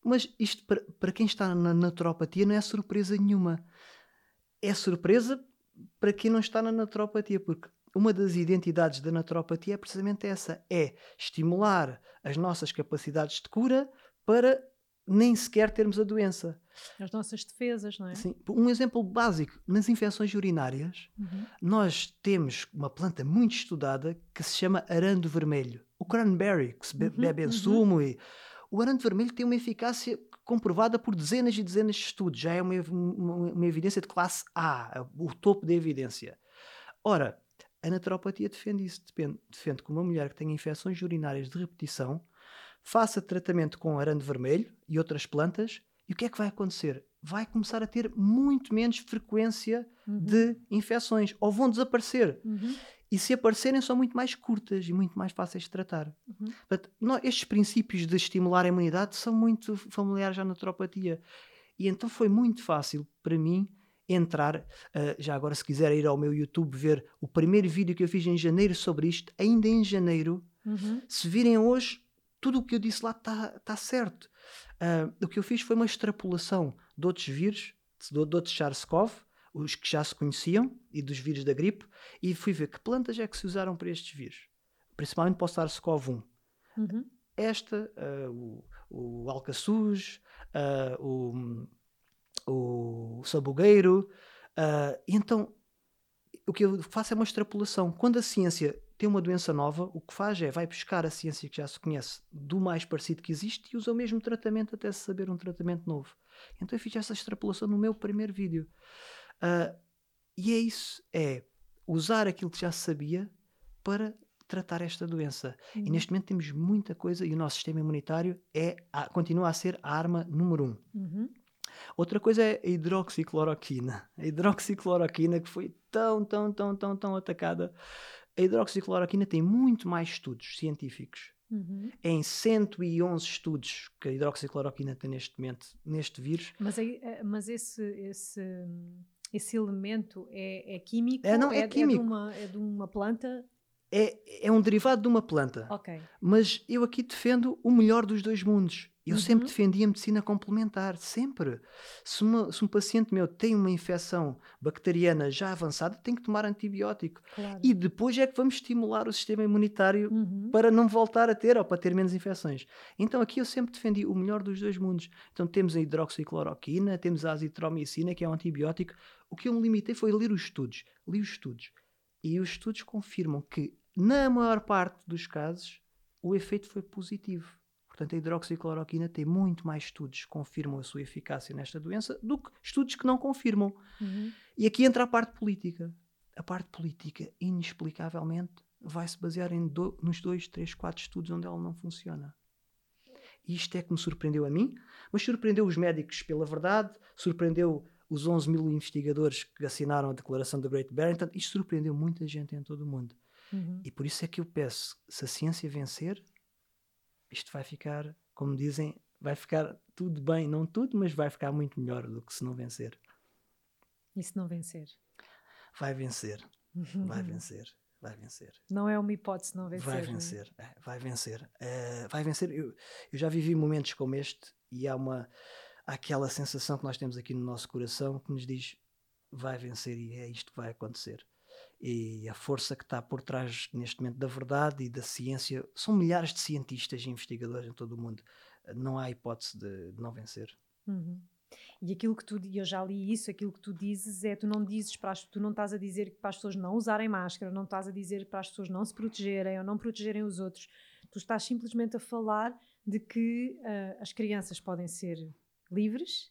Mas isto, para, para quem está na naturopatia, não é surpresa nenhuma. É surpresa para quem não está na naturopatia, porque uma das identidades da naturopatia é precisamente essa: é estimular as nossas capacidades de cura para nem sequer termos a doença. As nossas defesas, não é? Sim. Um exemplo básico: nas infecções urinárias, uhum. nós temos uma planta muito estudada que se chama arando vermelho. O cranberry, que se bebe, uhum, bebe em uhum. sumo. E... O arando vermelho tem uma eficácia comprovada por dezenas e dezenas de estudos. Já é uma, uma, uma evidência de classe A, o topo da evidência. Ora, a naturopatia defende isso. Defende, defende que uma mulher que tenha infecções urinárias de repetição faça tratamento com arando vermelho e outras plantas, e o que é que vai acontecer? Vai começar a ter muito menos frequência uhum. de infecções, ou vão desaparecer. Uhum. E se aparecerem, são muito mais curtas e muito mais fáceis de tratar. Uhum. Portanto, nós, estes princípios de estimular a imunidade são muito familiares à naturopatia. E então foi muito fácil para mim entrar. Uh, já agora, se quiser ir ao meu YouTube ver o primeiro vídeo que eu fiz em janeiro sobre isto, ainda em janeiro, uhum. se virem hoje, tudo o que eu disse lá está tá certo. Uh, o que eu fiz foi uma extrapolação de outros vírus, de, de outros SARS-CoV, os que já se conheciam, e dos vírus da gripe, e fui ver que plantas é que se usaram para estes vírus. Principalmente para o SARS-CoV-1. Uhum. Esta, uh, o, o alcaçuz, uh, o, o sabugueiro. então, o que eu faço é uma extrapolação. Quando a ciência tem uma doença nova, o que faz é vai buscar a ciência que já se conhece do mais parecido que existe e usa o mesmo tratamento até se saber um tratamento novo. Então eu fiz essa extrapolação no meu primeiro vídeo. Uh, e é isso, é usar aquilo que já se sabia para tratar esta doença. Uhum. E neste momento temos muita coisa e o nosso sistema imunitário é, a, continua a ser a arma número um. Uhum. Outra coisa é a hidroxicloroquina. A hidroxicloroquina que foi tão, tão, tão, tão, tão atacada a hidroxicloroquina tem muito mais estudos científicos. Uhum. Em 111 estudos que a hidroxicloroquina tem neste momento, neste vírus. Mas, eh, mas esse, esse, esse elemento é, é químico? É, não, é, é químico. É de, uma, é de uma planta? É, é um derivado de uma planta. Ok. Mas eu aqui defendo o melhor dos dois mundos. Eu uhum. sempre defendi a medicina complementar, sempre. Se, uma, se, um paciente meu tem uma infecção bacteriana já avançada, tem que tomar antibiótico. Claro. E depois é que vamos estimular o sistema imunitário uhum. para não voltar a ter ou para ter menos infecções. Então aqui eu sempre defendi o melhor dos dois mundos. Então temos a hidroxicloroquina, temos a azitromicina, que é um antibiótico. O que eu me limitei foi ler os estudos. Li os estudos. E os estudos confirmam que, na maior parte dos casos, o efeito foi positivo. Portanto, a hidroxicloroquina tem muito mais estudos que confirmam a sua eficácia nesta doença do que estudos que não confirmam. Uhum. E aqui entra a parte política. A parte política, inexplicavelmente, vai se basear em do, nos dois, três, quatro estudos onde ela não funciona. E isto é que me surpreendeu a mim, mas surpreendeu os médicos pela verdade, surpreendeu os 11 mil investigadores que assinaram a declaração da Great Barrington, isto surpreendeu muita gente em todo o mundo. Uhum. E por isso é que eu peço, se a ciência vencer, isto vai ficar, como dizem, vai ficar tudo bem, não tudo, mas vai ficar muito melhor do que se não vencer. E se não vencer? Vai vencer, vai vencer, vai vencer. Não é uma hipótese não vencer. Vai vencer, é? vai vencer. É, vai vencer. Eu, eu, já vivi momentos como este e há uma há aquela sensação que nós temos aqui no nosso coração que nos diz vai vencer e é isto que vai acontecer e a força que está por trás neste momento da verdade e da ciência. São milhares de cientistas e investigadores em todo o mundo. Não há hipótese de, de não vencer. Uhum. E aquilo que tu, eu já li isso, aquilo que tu dizes é, tu não dizes para as, tu não estás a dizer para as pessoas não usarem máscara, não estás a dizer para as pessoas não se protegerem ou não protegerem os outros. Tu estás simplesmente a falar de que uh, as crianças podem ser livres,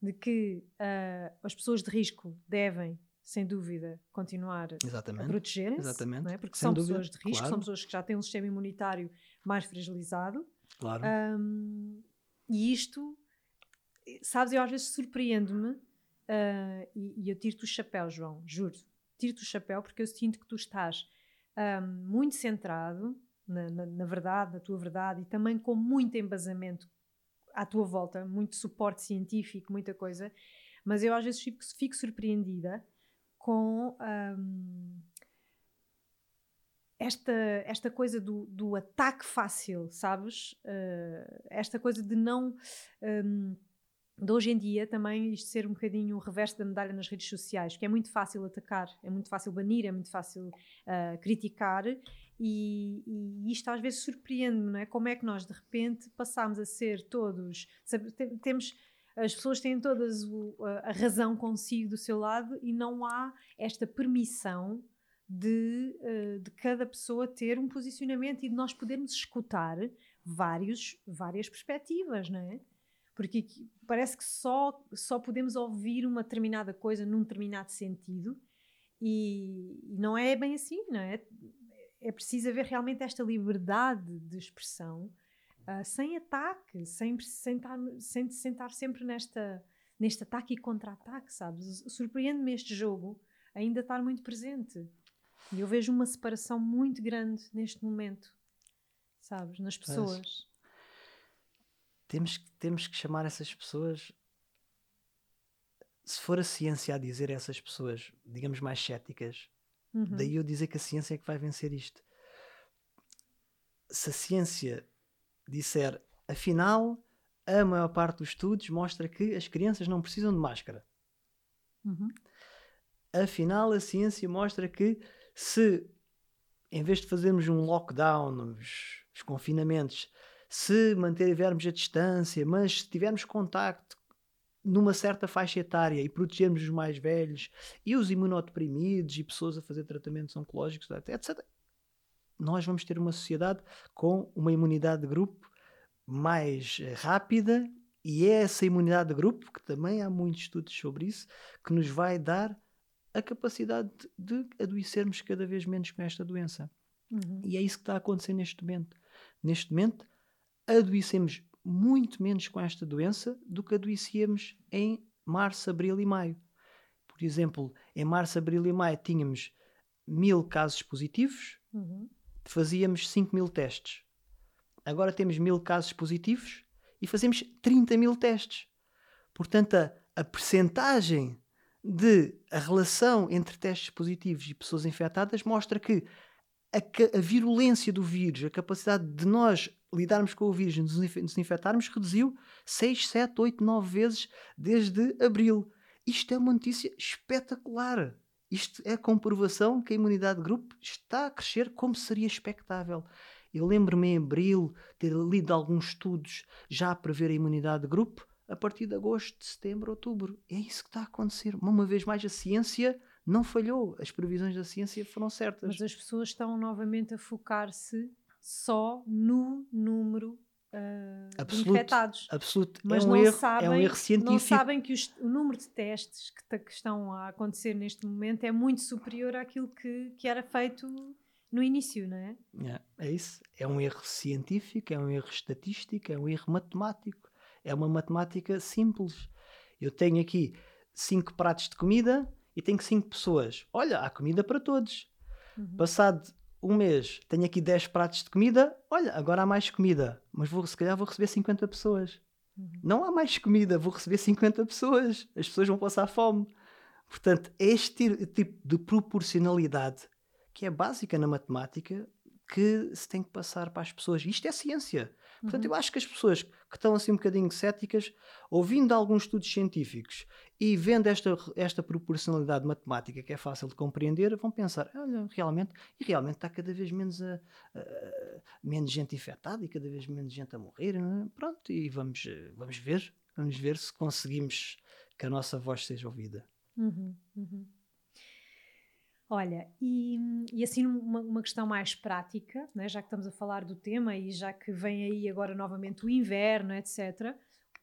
de que uh, as pessoas de risco devem sem dúvida, continuar Exatamente. a protegerem-se, é? porque sem são dúvida, pessoas de risco, claro. são pessoas que já têm um sistema imunitário mais fragilizado. Claro. Um, e isto, sabes, eu às vezes surpreendo-me uh, e, e, eu tiro-te o chapéu, João, juro. Tiro-te o chapéu porque eu sinto que tu estás um, muito centrado na, na, na verdade, na tua verdade e também com muito embasamento à tua volta, muito suporte científico, muita coisa. Mas eu às vezes fico, fico surpreendida com um, esta, esta coisa do, do ataque fácil, sabes? Uh, esta coisa de não. Um, de hoje em dia também isto ser um bocadinho o reverso da medalha nas redes sociais, que é muito fácil atacar, é muito fácil banir, é muito fácil uh, criticar e, e, isto às vezes surpreende-me, não é? Como é que nós de repente passamos a ser todos, sabe, temos as pessoas têm todas o, a, razão consigo do seu lado e não há esta permissão de, uh, de cada pessoa ter um posicionamento e de nós podermos escutar vários, várias perspectivas, não é? Porque parece que só, só podemos ouvir uma determinada coisa num determinado sentido e, e não é bem assim, não é? É preciso haver realmente esta liberdade de expressão uh, sem ataque, sem, sem, estar, sem sentar sempre nesta, neste ataque e contra-ataque, sabes? Surpreende-me este jogo ainda estar muito presente. E eu vejo uma separação muito grande neste momento, sabes, nas pessoas. Mas, temos, temos que chamar essas pessoas. Se for a ciência a dizer a essas pessoas, digamos, mais céticas, uhum. daí eu dizer que a ciência é que vai vencer isto. Se a ciência disser, afinal, a maior parte dos estudos mostra que as crianças não precisam de máscara. Uhum. Afinal, a ciência mostra que se em vez de fazermos um lockdown, os, os confinamentos, se mantivermos a distância, mas se tivermos contacto numa certa faixa etária e protegermos os mais velhos e os imunodeprimidos e pessoas a fazer tratamentos oncológicos, etc., nós vamos ter uma sociedade com uma imunidade de grupo mais rápida e é essa imunidade de grupo, que também há muitos estudos sobre isso, que nos vai dar a capacidade de, adoecermos cada vez menos com esta doença. Uhum. E é isso que está a acontecer neste momento. Neste momento, adoecemos muito menos com esta doença do que adoecíamos em março, abril e maio. Por exemplo, em março, abril e maio tínhamos mil casos positivos, uhum. Fazíamos 5 mil testes. Agora temos mil casos positivos e fazemos 30 mil testes. Portanto, a, a percentagem de a relação entre testes positivos e pessoas infectadas mostra que a, a, virulência do vírus, a capacidade de nós lidarmos com o vírus e nos infectarmos reduziu 6, 7, 8, 9 vezes desde abril. Isto é uma notícia espetacular. Isto é a comprovação que a imunidade de grupo está a crescer como seria expectável. Eu lembro-me em abril ter lido alguns estudos já a prever a imunidade de grupo a partir de agosto, setembro, outubro. É isso que está a acontecer. Uma vez mais, a ciência não falhou. As previsões da ciência foram certas. Mas as pessoas estão novamente a focar-se só no número uh, absoluto, de infectados. Absoluto. Mas é um, erro, sabem, é um erro científico. Não sabem que os, o número de testes que, que, estão a acontecer neste momento é muito superior àquilo que, que era feito no início, não é? É, é isso. É um erro científico, é um erro estatístico, é um erro matemático. É uma matemática simples. Eu tenho aqui cinco pratos de comida e tenho cinco pessoas. Olha, há comida para todos. Uhum. Passado um mês, tenho aqui 10 pratos de comida. Olha, agora há mais comida, mas vou, se calhar vou receber 50 pessoas. Uhum. Não há mais comida, vou receber 50 pessoas. As pessoas vão passar fome. Portanto, é este tipo de proporcionalidade que é básica na matemática que se tem que passar para as pessoas. Isto é ciência. Portanto, uhum. eu acho que as pessoas que estão assim um bocadinho céticas, ouvindo alguns estudos científicos e vendo esta, esta proporcionalidade matemática que é fácil de compreender, vão pensar, realmente, e realmente está cada vez menos, a, a, menos gente infectada e cada vez menos gente a morrer. É? Pronto, e vamos, vamos ver, vamos ver se conseguimos que a nossa voz seja ouvida. Uhum, uhum. Olha, e, e assim uma, uma, questão mais prática, né, já que estamos a falar do tema e já que vem aí agora novamente o inverno, etc.,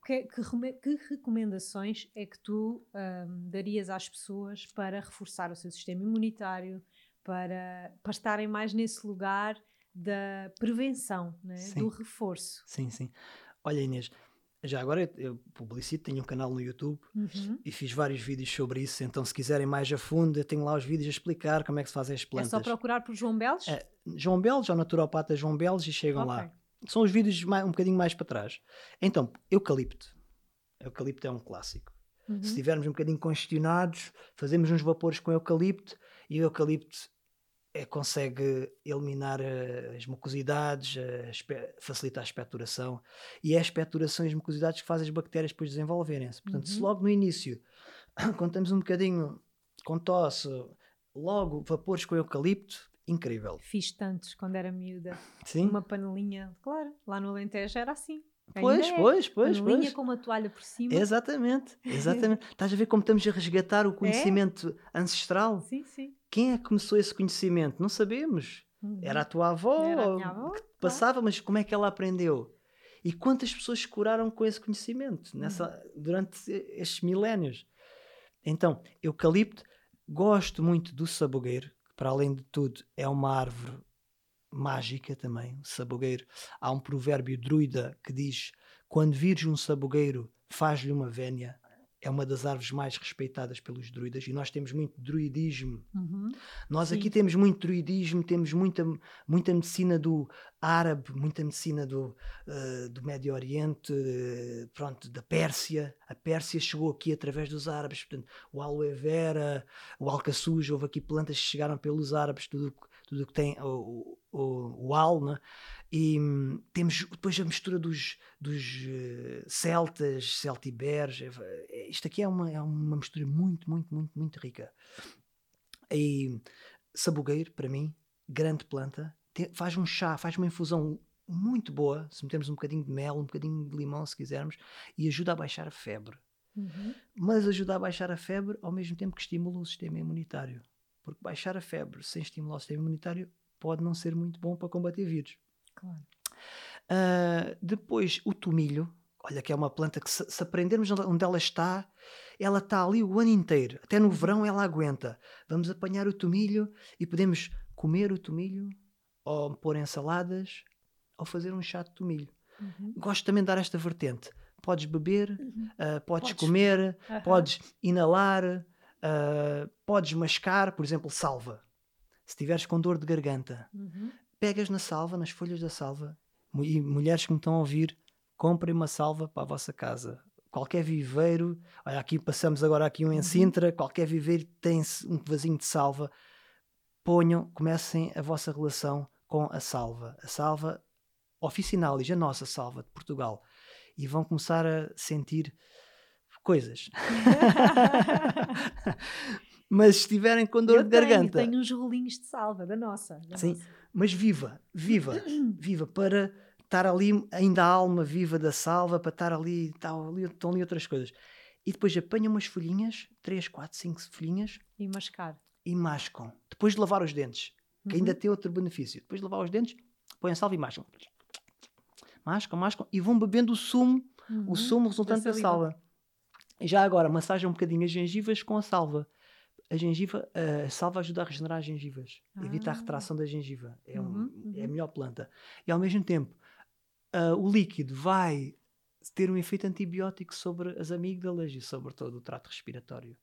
que, que, recomendações é que tu um, darias às pessoas para reforçar o seu sistema imunitário, para, para estarem mais nesse lugar da prevenção, né, do reforço? Sim, sim. Olha, Inês, já agora eu publicito, tenho um canal no YouTube uhum. e fiz vários vídeos sobre isso. Então, se quiserem mais a fundo, eu tenho lá os vídeos a explicar como é que se fazem as plantas. É só procurar por João Beles? É, João Beles, ou naturopata João Beles, e chegam okay. lá. São os vídeos mais, um bocadinho mais para trás. Então, eucalipto. Eucalipto é um clássico. Uhum. Se estivermos um bocadinho congestionados, fazemos uns vapores com eucalipto e o eucalipto é, consegue eliminar uh, as mucosidades, uh, facilitar a expectoração. E é a expectoração e as mucosidades que fazem as bactérias depois desenvolverem-se. Portanto, uhum. se logo no início, quando estamos um bocadinho com tosse, logo vapores com eucalipto, incrível. Fiz tantos quando era miúda. Sim. Uma panelinha, claro, lá no Alentejo era assim. Pois, é. pois, pois, panelinha pois. com uma toalha por cima. Exatamente, exatamente. Estás a ver como estamos a resgatar o é? conhecimento é? ancestral? Sim, sim. Quem é que começou esse conhecimento? Não sabemos. Uhum. Era a tua avó, Era a minha avó que passava, claro. mas como é que ela aprendeu? E quantas pessoas curaram com esse conhecimento nessa, uhum. durante estes milénios? Então, eucalipto, gosto muito do sabugueiro, que para além de tudo é uma árvore mágica também, o sabugueiro. Há um provérbio druida que diz: quando vires um sabugueiro, faz-lhe uma vénia é uma das árvores mais respeitadas pelos druidas e nós temos muito druidismo. Uhum. Nós Sim. aqui temos muito druidismo, temos muita, muita medicina do árabe, muita medicina do, uh, do Médio Oriente, uh, pronto, da Pérsia. A Pérsia chegou aqui através dos árabes, portanto, o aloe vera, o alcaçuz, houve aqui plantas que chegaram pelos árabes, tudo tudo que tem o, o, o al, né? e hum, temos depois a mistura dos, dos uh, celtas, celtiberes, é, isto aqui é uma, é uma mistura muito, muito, muito, muito rica. E sabugueiro, para mim, grande planta, tem, faz um chá, faz uma infusão muito boa, se metermos um bocadinho de mel, um bocadinho de limão, se quisermos, e ajuda a baixar a febre. Uhum. Mas ajuda a baixar a febre ao mesmo tempo que estimula o sistema imunitário. Porque baixar a febre sem estimular o sistema imunitário pode não ser muito bom para combater vírus. Claro. Uh, depois, o tomilho. Olha, que é uma planta que, se, se, aprendermos onde ela está, ela está ali o ano inteiro. Até no verão ela aguenta. Vamos apanhar o tomilho e podemos comer o tomilho, ou pôr em saladas, ou fazer um chá de tomilho. Uhum. Gosto também de dar esta vertente. Podes beber, uhum. uh, podes, podes, comer, uhum. podes inalar, Uh, podes mascar, por exemplo, salva. Se tiveres com dor de garganta, uhum. pegas na salva, nas folhas da salva, e mulheres que me estão a ouvir, comprem uma salva para a vossa casa. Qualquer viveiro, olha, aqui passamos agora aqui um em uhum. Sintra, qualquer viveiro tem um vasinho de salva, ponham, comecem a vossa relação com a salva. A salva oficinalis, a nossa salva de Portugal. E vão começar a sentir coisas. mas se estiverem com dor eu de tenho, garganta. Tenho uns rolinhos de salva da nossa. Da Sim, nossa. mas viva, viva, viva para estar ali ainda a alma viva da salva, para estar ali, tá ali, estão ali outras coisas. E depois apanham umas folhinhas, 3, 4, 5 folhinhas. E mascar. E mascam. Depois de lavar os dentes, que uhum. ainda tem outro benefício. Depois de lavar os dentes, põem a salva e mascam. Mascam, mascam e vão bebendo o sumo, uhum. o sumo resultante da, da salva. Já agora, massagem um bocadinho as gengivas com a salva. A gengiva, a salva ajuda a regenerar as gengivas, ah. evita a retração da gengiva. É, um, uhum, é a uhum. melhor planta. E ao mesmo tempo, uh, o líquido vai ter um efeito antibiótico sobre as amígdalas e sobre todo o trato respiratório.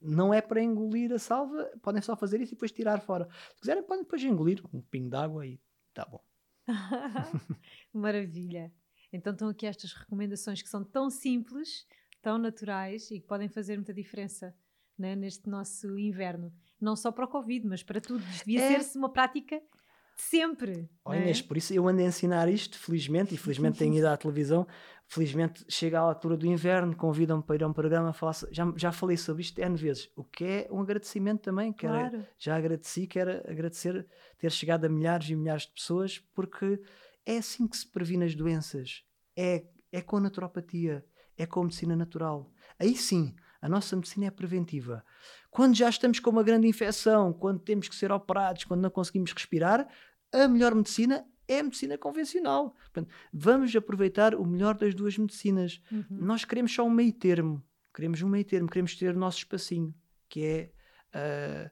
Não é para engolir a salva, podem só fazer isso e depois tirar fora. Se quiserem, podem depois engolir um pingo d'água e tá bom. Maravilha. Então estão aqui estas recomendações que são tão simples, tão naturais e que podem fazer muita diferença né, neste nosso inverno. Não só para o Covid, mas para tudo. Devia é. ser-se uma prática de sempre. Olha, Inês, por isso eu ando a ensinar isto, felizmente, e felizmente tenho ido à televisão. Felizmente chega à altura do inverno, convidam-me para ir a um programa. Faço, já, já falei sobre isto N vezes, o que é um agradecimento também. Quero, claro. Já agradeci, quero agradecer ter chegado a milhares e milhares de pessoas, porque é assim que se previne as doenças. É, é com a naturopatia é com a medicina natural. Aí sim, a nossa medicina é preventiva. Quando já estamos com uma grande infecção, quando temos que ser operados, quando não conseguimos respirar, a melhor medicina é a medicina convencional. Portanto, vamos aproveitar o melhor das duas medicinas. Uhum. Nós queremos só um meio termo. Queremos um meio termo, queremos ter o nosso espacinho, que é. Uh,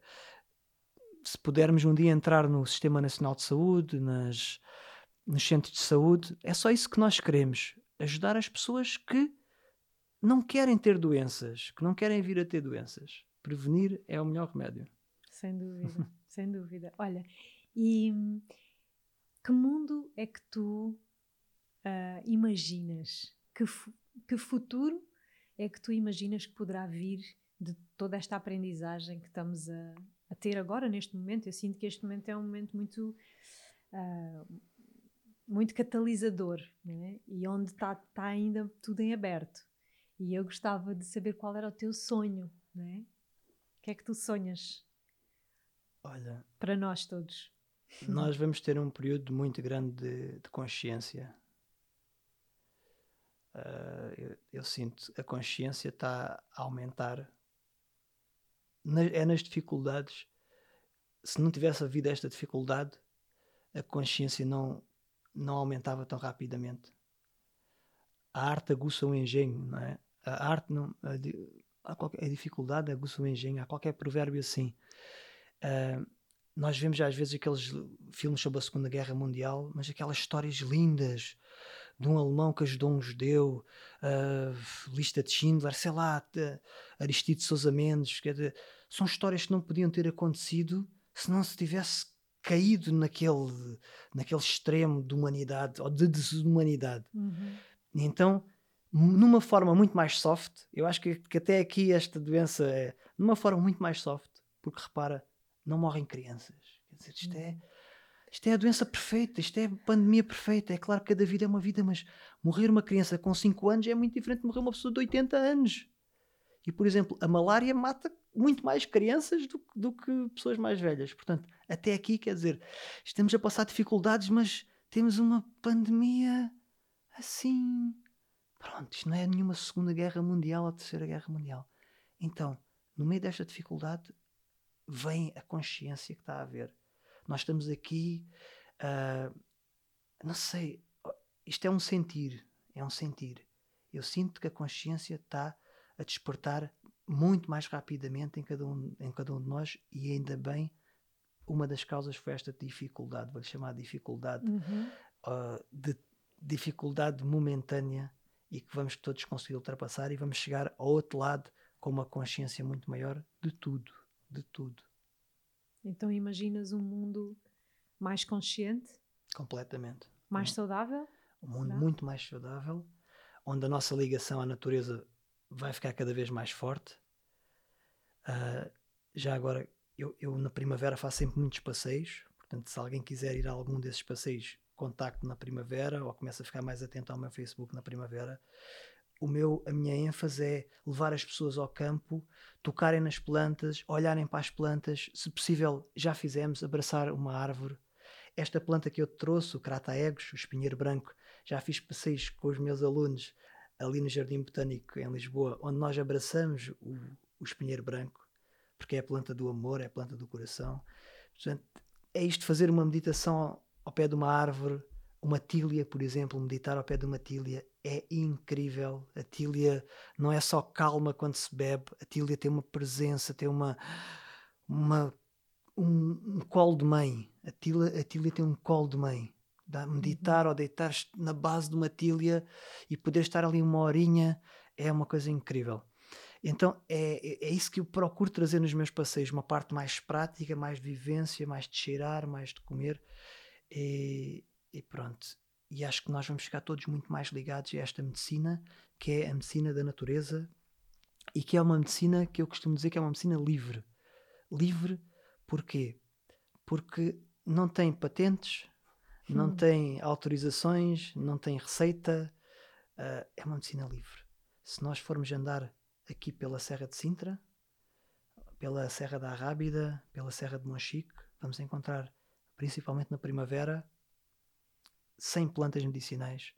se pudermos um dia entrar no Sistema Nacional de Saúde, nas, nos centros de saúde, é só isso que nós queremos. Ajudar as pessoas que não querem ter doenças, que não querem vir a ter doenças. Prevenir é o melhor remédio. Sem dúvida, sem dúvida. Olha, e que mundo é que tu uh, imaginas? Que, que futuro é que tu imaginas que poderá vir de toda esta aprendizagem que estamos a, a ter agora, neste momento. Eu sinto que este momento é um momento muito. Uh, muito catalisador, né? e onde está tá ainda tudo em aberto. E eu gostava de saber qual era o teu sonho, né? O que é que tu sonhas? Olha, para nós todos. Nós vamos ter um período muito grande de, de consciência. Uh, eu, eu, sinto a consciência está a aumentar. Na, é nas dificuldades. Se não tivesse havido esta dificuldade, a consciência não, não aumentava tão rapidamente. A arte aguça o engenho, não é? A arte não. A, qualquer, a dificuldade aguça o engenho. Há qualquer provérbio assim. Uh, nós vemos às vezes aqueles filmes sobre a Segunda Guerra Mundial, mas aquelas histórias lindas de um alemão que ajudou um judeu, uh, lista de Schindler, sei lá, Aristide Sousa Mendes, dizer, são histórias que não podiam ter acontecido se não se tivesse caído naquele, naquele extremo de humanidade ou de desumanidade. Uhum. Então, numa forma muito mais soft, eu acho que, que até aqui esta doença é numa forma muito mais soft, porque repara, não morrem crianças. Quer dizer, isto é, uhum. isto é a doença perfeita, isto é a pandemia perfeita. É claro que cada vida é uma vida, mas morrer uma criança com 5 anos é muito diferente de morrer uma pessoa de 80 anos. E, por exemplo, a malária mata muito mais crianças do, do que pessoas mais velhas. Portanto, até aqui, quer dizer, estamos a passar dificuldades, mas temos uma pandemia assim. Pronto, isto não é nenhuma Segunda Guerra Mundial ou Terceira Guerra Mundial. Então, no meio desta dificuldade, vem a consciência que está a haver. Nós estamos aqui, uh, não sei, isto é um sentir, é um sentir. Eu sinto que a consciência está a despertar muito mais rapidamente em cada um, em cada um de nós e ainda bem uma das causas foi esta dificuldade, vou-lhe chamar de dificuldade, uhum. uh, de dificuldade momentânea e que vamos todos conseguir ultrapassar e vamos chegar ao outro lado com uma consciência muito maior de tudo de tudo. Então imaginas um mundo mais consciente? Completamente. Mais um, saudável? Um mundo Será? muito mais saudável, onde a nossa ligação à natureza vai ficar cada vez mais forte. Uh, já agora, eu, eu, na primavera faço sempre muitos passeios, portanto, se alguém quiser ir a algum desses passeios, contacte na primavera ou comece a ficar mais atento ao meu Facebook na primavera o meu, a minha ênfase é levar as pessoas ao campo, tocarem nas plantas, olharem para as plantas, se possível, já fizemos, abraçar uma árvore. Esta planta que eu te trouxe, o Crataegos, o espinheiro branco, já fiz passeios com os meus alunos ali no Jardim Botânico em Lisboa, onde nós abraçamos o, o espinheiro branco, porque é a planta do amor, é a planta do coração. Portanto, é isto fazer uma meditação ao, pé de uma árvore, uma tília, por exemplo, meditar ao pé de uma tília é incrível. A Tília não é só calma quando se bebe, a Tília tem uma presença, tem uma, uma um, um colo de mãe. A Tília, a tília tem um colo de mãe. Dá, meditar uhum. ou deitar na base de uma Tília e poder estar ali uma horinha é uma coisa incrível. Então é, é, é isso que eu procuro trazer nos meus passeios, uma parte mais prática, mais de vivência, mais de cheirar, mais de comer. E, e pronto e acho que nós vamos ficar todos muito mais ligados a esta medicina, que é a medicina da natureza e que é uma medicina que eu costumo dizer que é uma medicina livre. Livre porquê? Porque não tem patentes, não hum. tem autorizações, não tem receita, uh, é uma medicina livre. Se nós formos andar aqui pela Serra de Sintra, pela Serra da Arrábida, pela Serra de Monchique, vamos encontrar, principalmente na primavera, sem plantas medicinais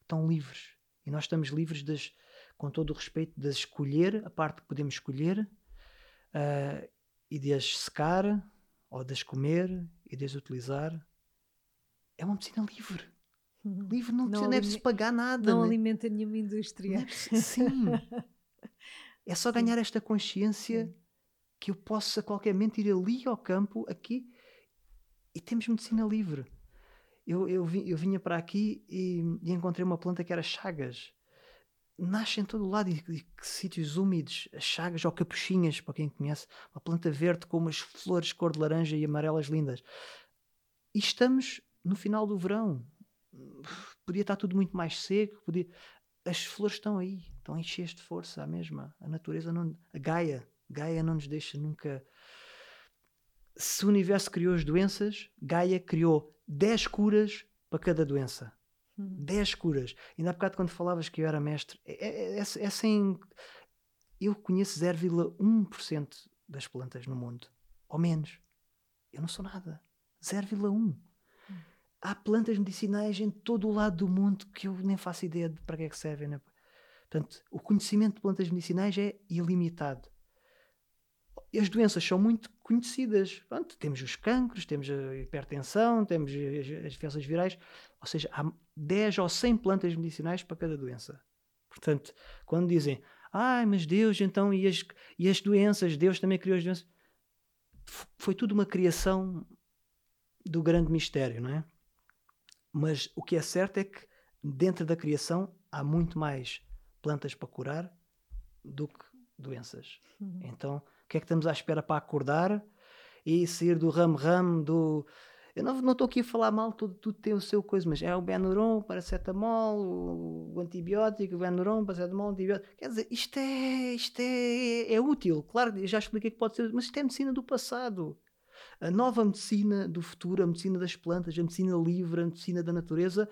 estão livres. E nós estamos livres, das, com todo o respeito, de escolher a parte que podemos escolher uh, e de as secar ou de as comer e de as utilizar. É uma medicina livre. Uhum. Livre não, não, preciso pagar nada. Não né? alimenta nenhuma indústria. É sim. é só ganhar esta consciência Sim. que eu posso a qualquer momento ir ali ao campo, aqui, e temos medicina livre eu, eu, eu vinha para aqui e, e, encontrei uma planta que era chagas. Nasce em todo lado, e, e sítios úmidos, as chagas ou capuchinhas, para quem conhece, uma planta verde com umas flores cor de laranja e amarelas lindas. E estamos no final do verão. Podia estar tudo muito mais seco, podia... as flores estão aí, estão cheias de força, a mesma. A natureza não. A Gaia, Gaia não nos deixa nunca se o universo criou as doenças, Gaia criou 10 curas para cada doença. Uhum. 10 curas. Ainda há bocado, quando falavas que eu era mestre, é, é, é, é sem. Eu conheço 0,1% das plantas no mundo. Ou menos. Eu não sou nada. 0,1. Há plantas medicinais em todo o lado do mundo que eu nem faço ideia de para que é que servem. Né? Portanto, o conhecimento de plantas medicinais é ilimitado. E as doenças são muito conhecidas. Pronto, temos os cancros, temos a hipertensão, temos as, as infecções virais. Ou seja, há 10 ou 100 plantas medicinais para cada doença. Portanto, quando dizem, ai, mas Deus, então, e as, e as doenças? Deus também criou as doenças. Foi tudo uma criação do grande mistério, não é? Mas o que é certo é que dentro da criação há muito mais plantas para curar do que doenças. Uhum. Então, que é que estamos à espera para acordar e sair do ram-ram, do. Eu não estou aqui a falar mal, tudo, tudo tem o seu coisa, mas é o Benuron, o paracetamol, o, o antibiótico, o Benuron, o paracetamol, o antibiótico. Quer dizer, isto é, isto é, é útil. Claro, já expliquei que pode ser, mas isto é medicina do passado. A nova medicina do futuro, a medicina das plantas, a medicina livre, a medicina da natureza,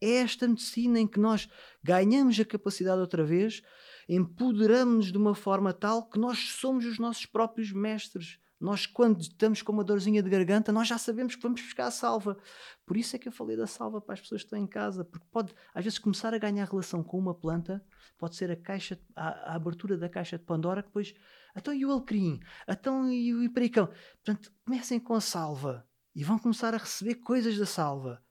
é esta medicina em que nós ganhamos a capacidade outra vez empoderamos-nos de uma forma tal que nós somos os nossos próprios mestres. Nós, quando estamos com uma dorzinha de garganta, nós já sabemos que vamos buscar a salva. Por isso é que eu falei da salva para as pessoas que estão em casa, porque pode, às vezes, começar a ganhar relação com uma planta, pode ser a caixa, a, a abertura da caixa de Pandora, que depois, então e o alecrim? Então e o hipericão? Portanto, comecem com a salva e vão começar a receber coisas da salva.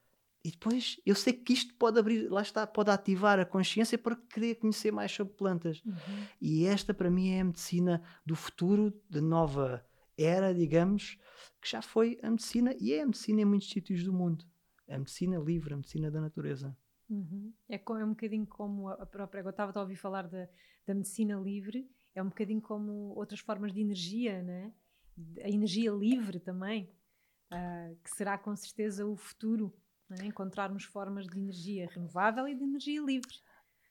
E depois eu sei que isto pode abrir, lá está, pode ativar a consciência para querer conhecer mais sobre plantas. Uhum. E esta para mim é a medicina do futuro, de nova era, digamos, que já foi a medicina e é a medicina em muitos sítios do mundo. A medicina livre, a medicina da natureza. Uhum. É, é, um bocadinho como a própria. Eu estava a ouvir falar da, da medicina livre, é um bocadinho como outras formas de energia, né? a energia livre também, uh, que será com certeza o futuro é? Encontrarmos formas de energia renovável e de energia livre.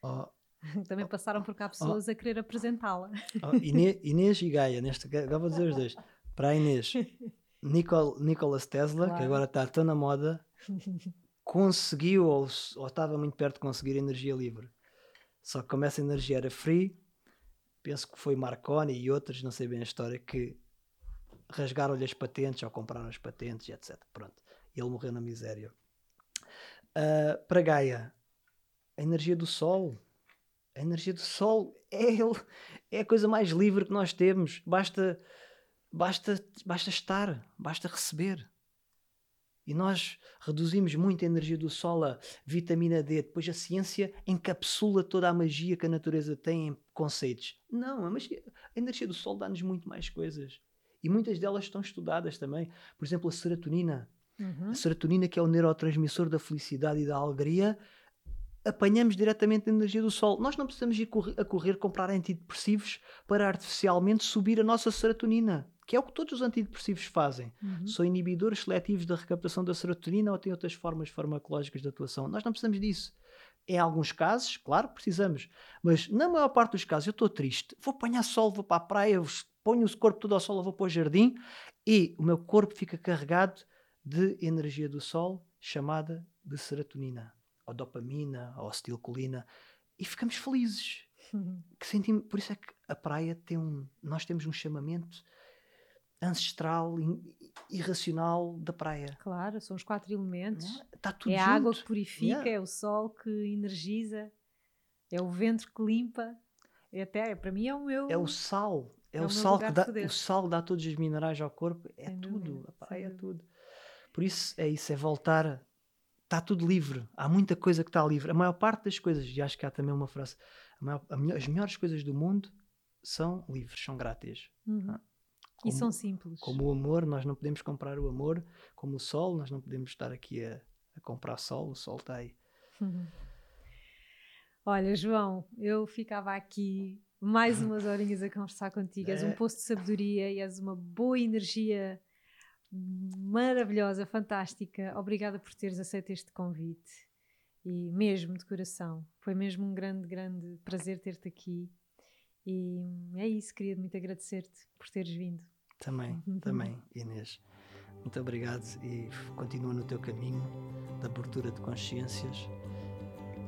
Oh, Também passaram por cá pessoas oh, a querer apresentá-la. Oh, Inês, Inês, e Gaia, neste, agora vou dizer os dois. Para a Inês, Nicol, Nicolas Tesla, claro. que agora está tão na moda, conseguiu ou, ou estava muito perto de conseguir energia livre. Só que como essa energia era free, penso que foi Marconi e outros, não sei bem a história, que rasgaram-lhe as patentes ou compraram as patentes, etc. Pronto. E ele morreu na miséria. Uh, para Gaia, a energia do Sol. A energia do Sol é, ele, é a coisa mais livre que nós temos. Basta, basta, basta estar, basta receber. E nós reduzimos muito a energia do Sol a vitamina D. Depois a ciência encapsula toda a magia que a natureza tem em conceitos. Não, a, magia, a energia do Sol dá-nos muito mais coisas. E muitas delas estão estudadas também. Por exemplo, a serotonina. Uhum. A serotonina, que é o neurotransmissor da felicidade e da alegria, apanhamos diretamente a energia do sol. Nós não precisamos ir a correr comprar antidepressivos para artificialmente subir a nossa serotonina, que é o que todos os antidepressivos fazem. Uhum. São inibidores seletivos da recaptação da serotonina ou têm outras formas farmacológicas de atuação. Nós não precisamos disso. Em alguns casos, claro, precisamos. Mas na maior parte dos casos, eu estou triste, vou apanhar sol, vou para a praia, ponho o corpo todo ao sol, vou para o jardim e o meu corpo fica carregado de energia do Sol chamada de serotonina, ou dopamina, ou acetilcolina, e ficamos felizes. Que sentimos, por isso é que a praia tem um. Nós temos um chamamento ancestral, irracional da praia. Claro, são os quatro elementos. É? Está tudo é junto. a água que purifica, Yeah. é o sol que energiza, é o vento que limpa. É até, para mim é o meu. É o sal. É, É o o sal que dá. poder. O sal dá todos os minerais ao corpo. É Sem tudo. dúvida, A praia é tudo. Por isso é isso, é voltar. Está tudo livre. Há muita coisa que está livre. A maior parte das coisas, e acho que há também uma frase: maior- melhor- as melhores coisas do mundo são livres, são grátis. Uhum. Ah, e como- são simples. Como o amor, nós não podemos comprar o amor. Como o sol, nós não podemos estar aqui a, a comprar sol. O sol está aí. Uhum. Olha, João, eu ficava aqui mais umas horinhas a conversar contigo. És um É. poço de sabedoria e és uma boa energia maravilhosa, fantástica. Obrigada por teres aceito este convite. E mesmo de coração. Foi mesmo um grande, grande prazer ter-te aqui. E é isso, queria muito agradecer-te por teres vindo. Também, também, Inês. Muito obrigado e continua no teu caminho de abertura de consciências,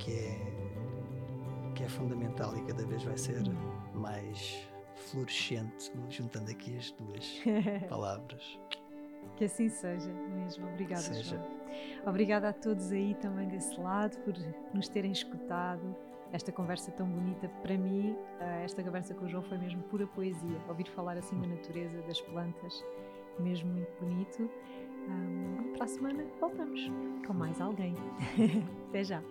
que é, que é fundamental e cada vez vai ser mais florescente, juntando aqui as duas palavras. Que assim seja mesmo. Obrigada, seja. João. Obrigada a todos aí também desse lado por nos terem escutado. Esta conversa tão bonita, para mim, eh, esta conversa com o João foi mesmo pura poesia. Ouvir falar assim da natureza, das plantas, mesmo muito bonito. Um, para a semana voltamos com mais alguém. Até já!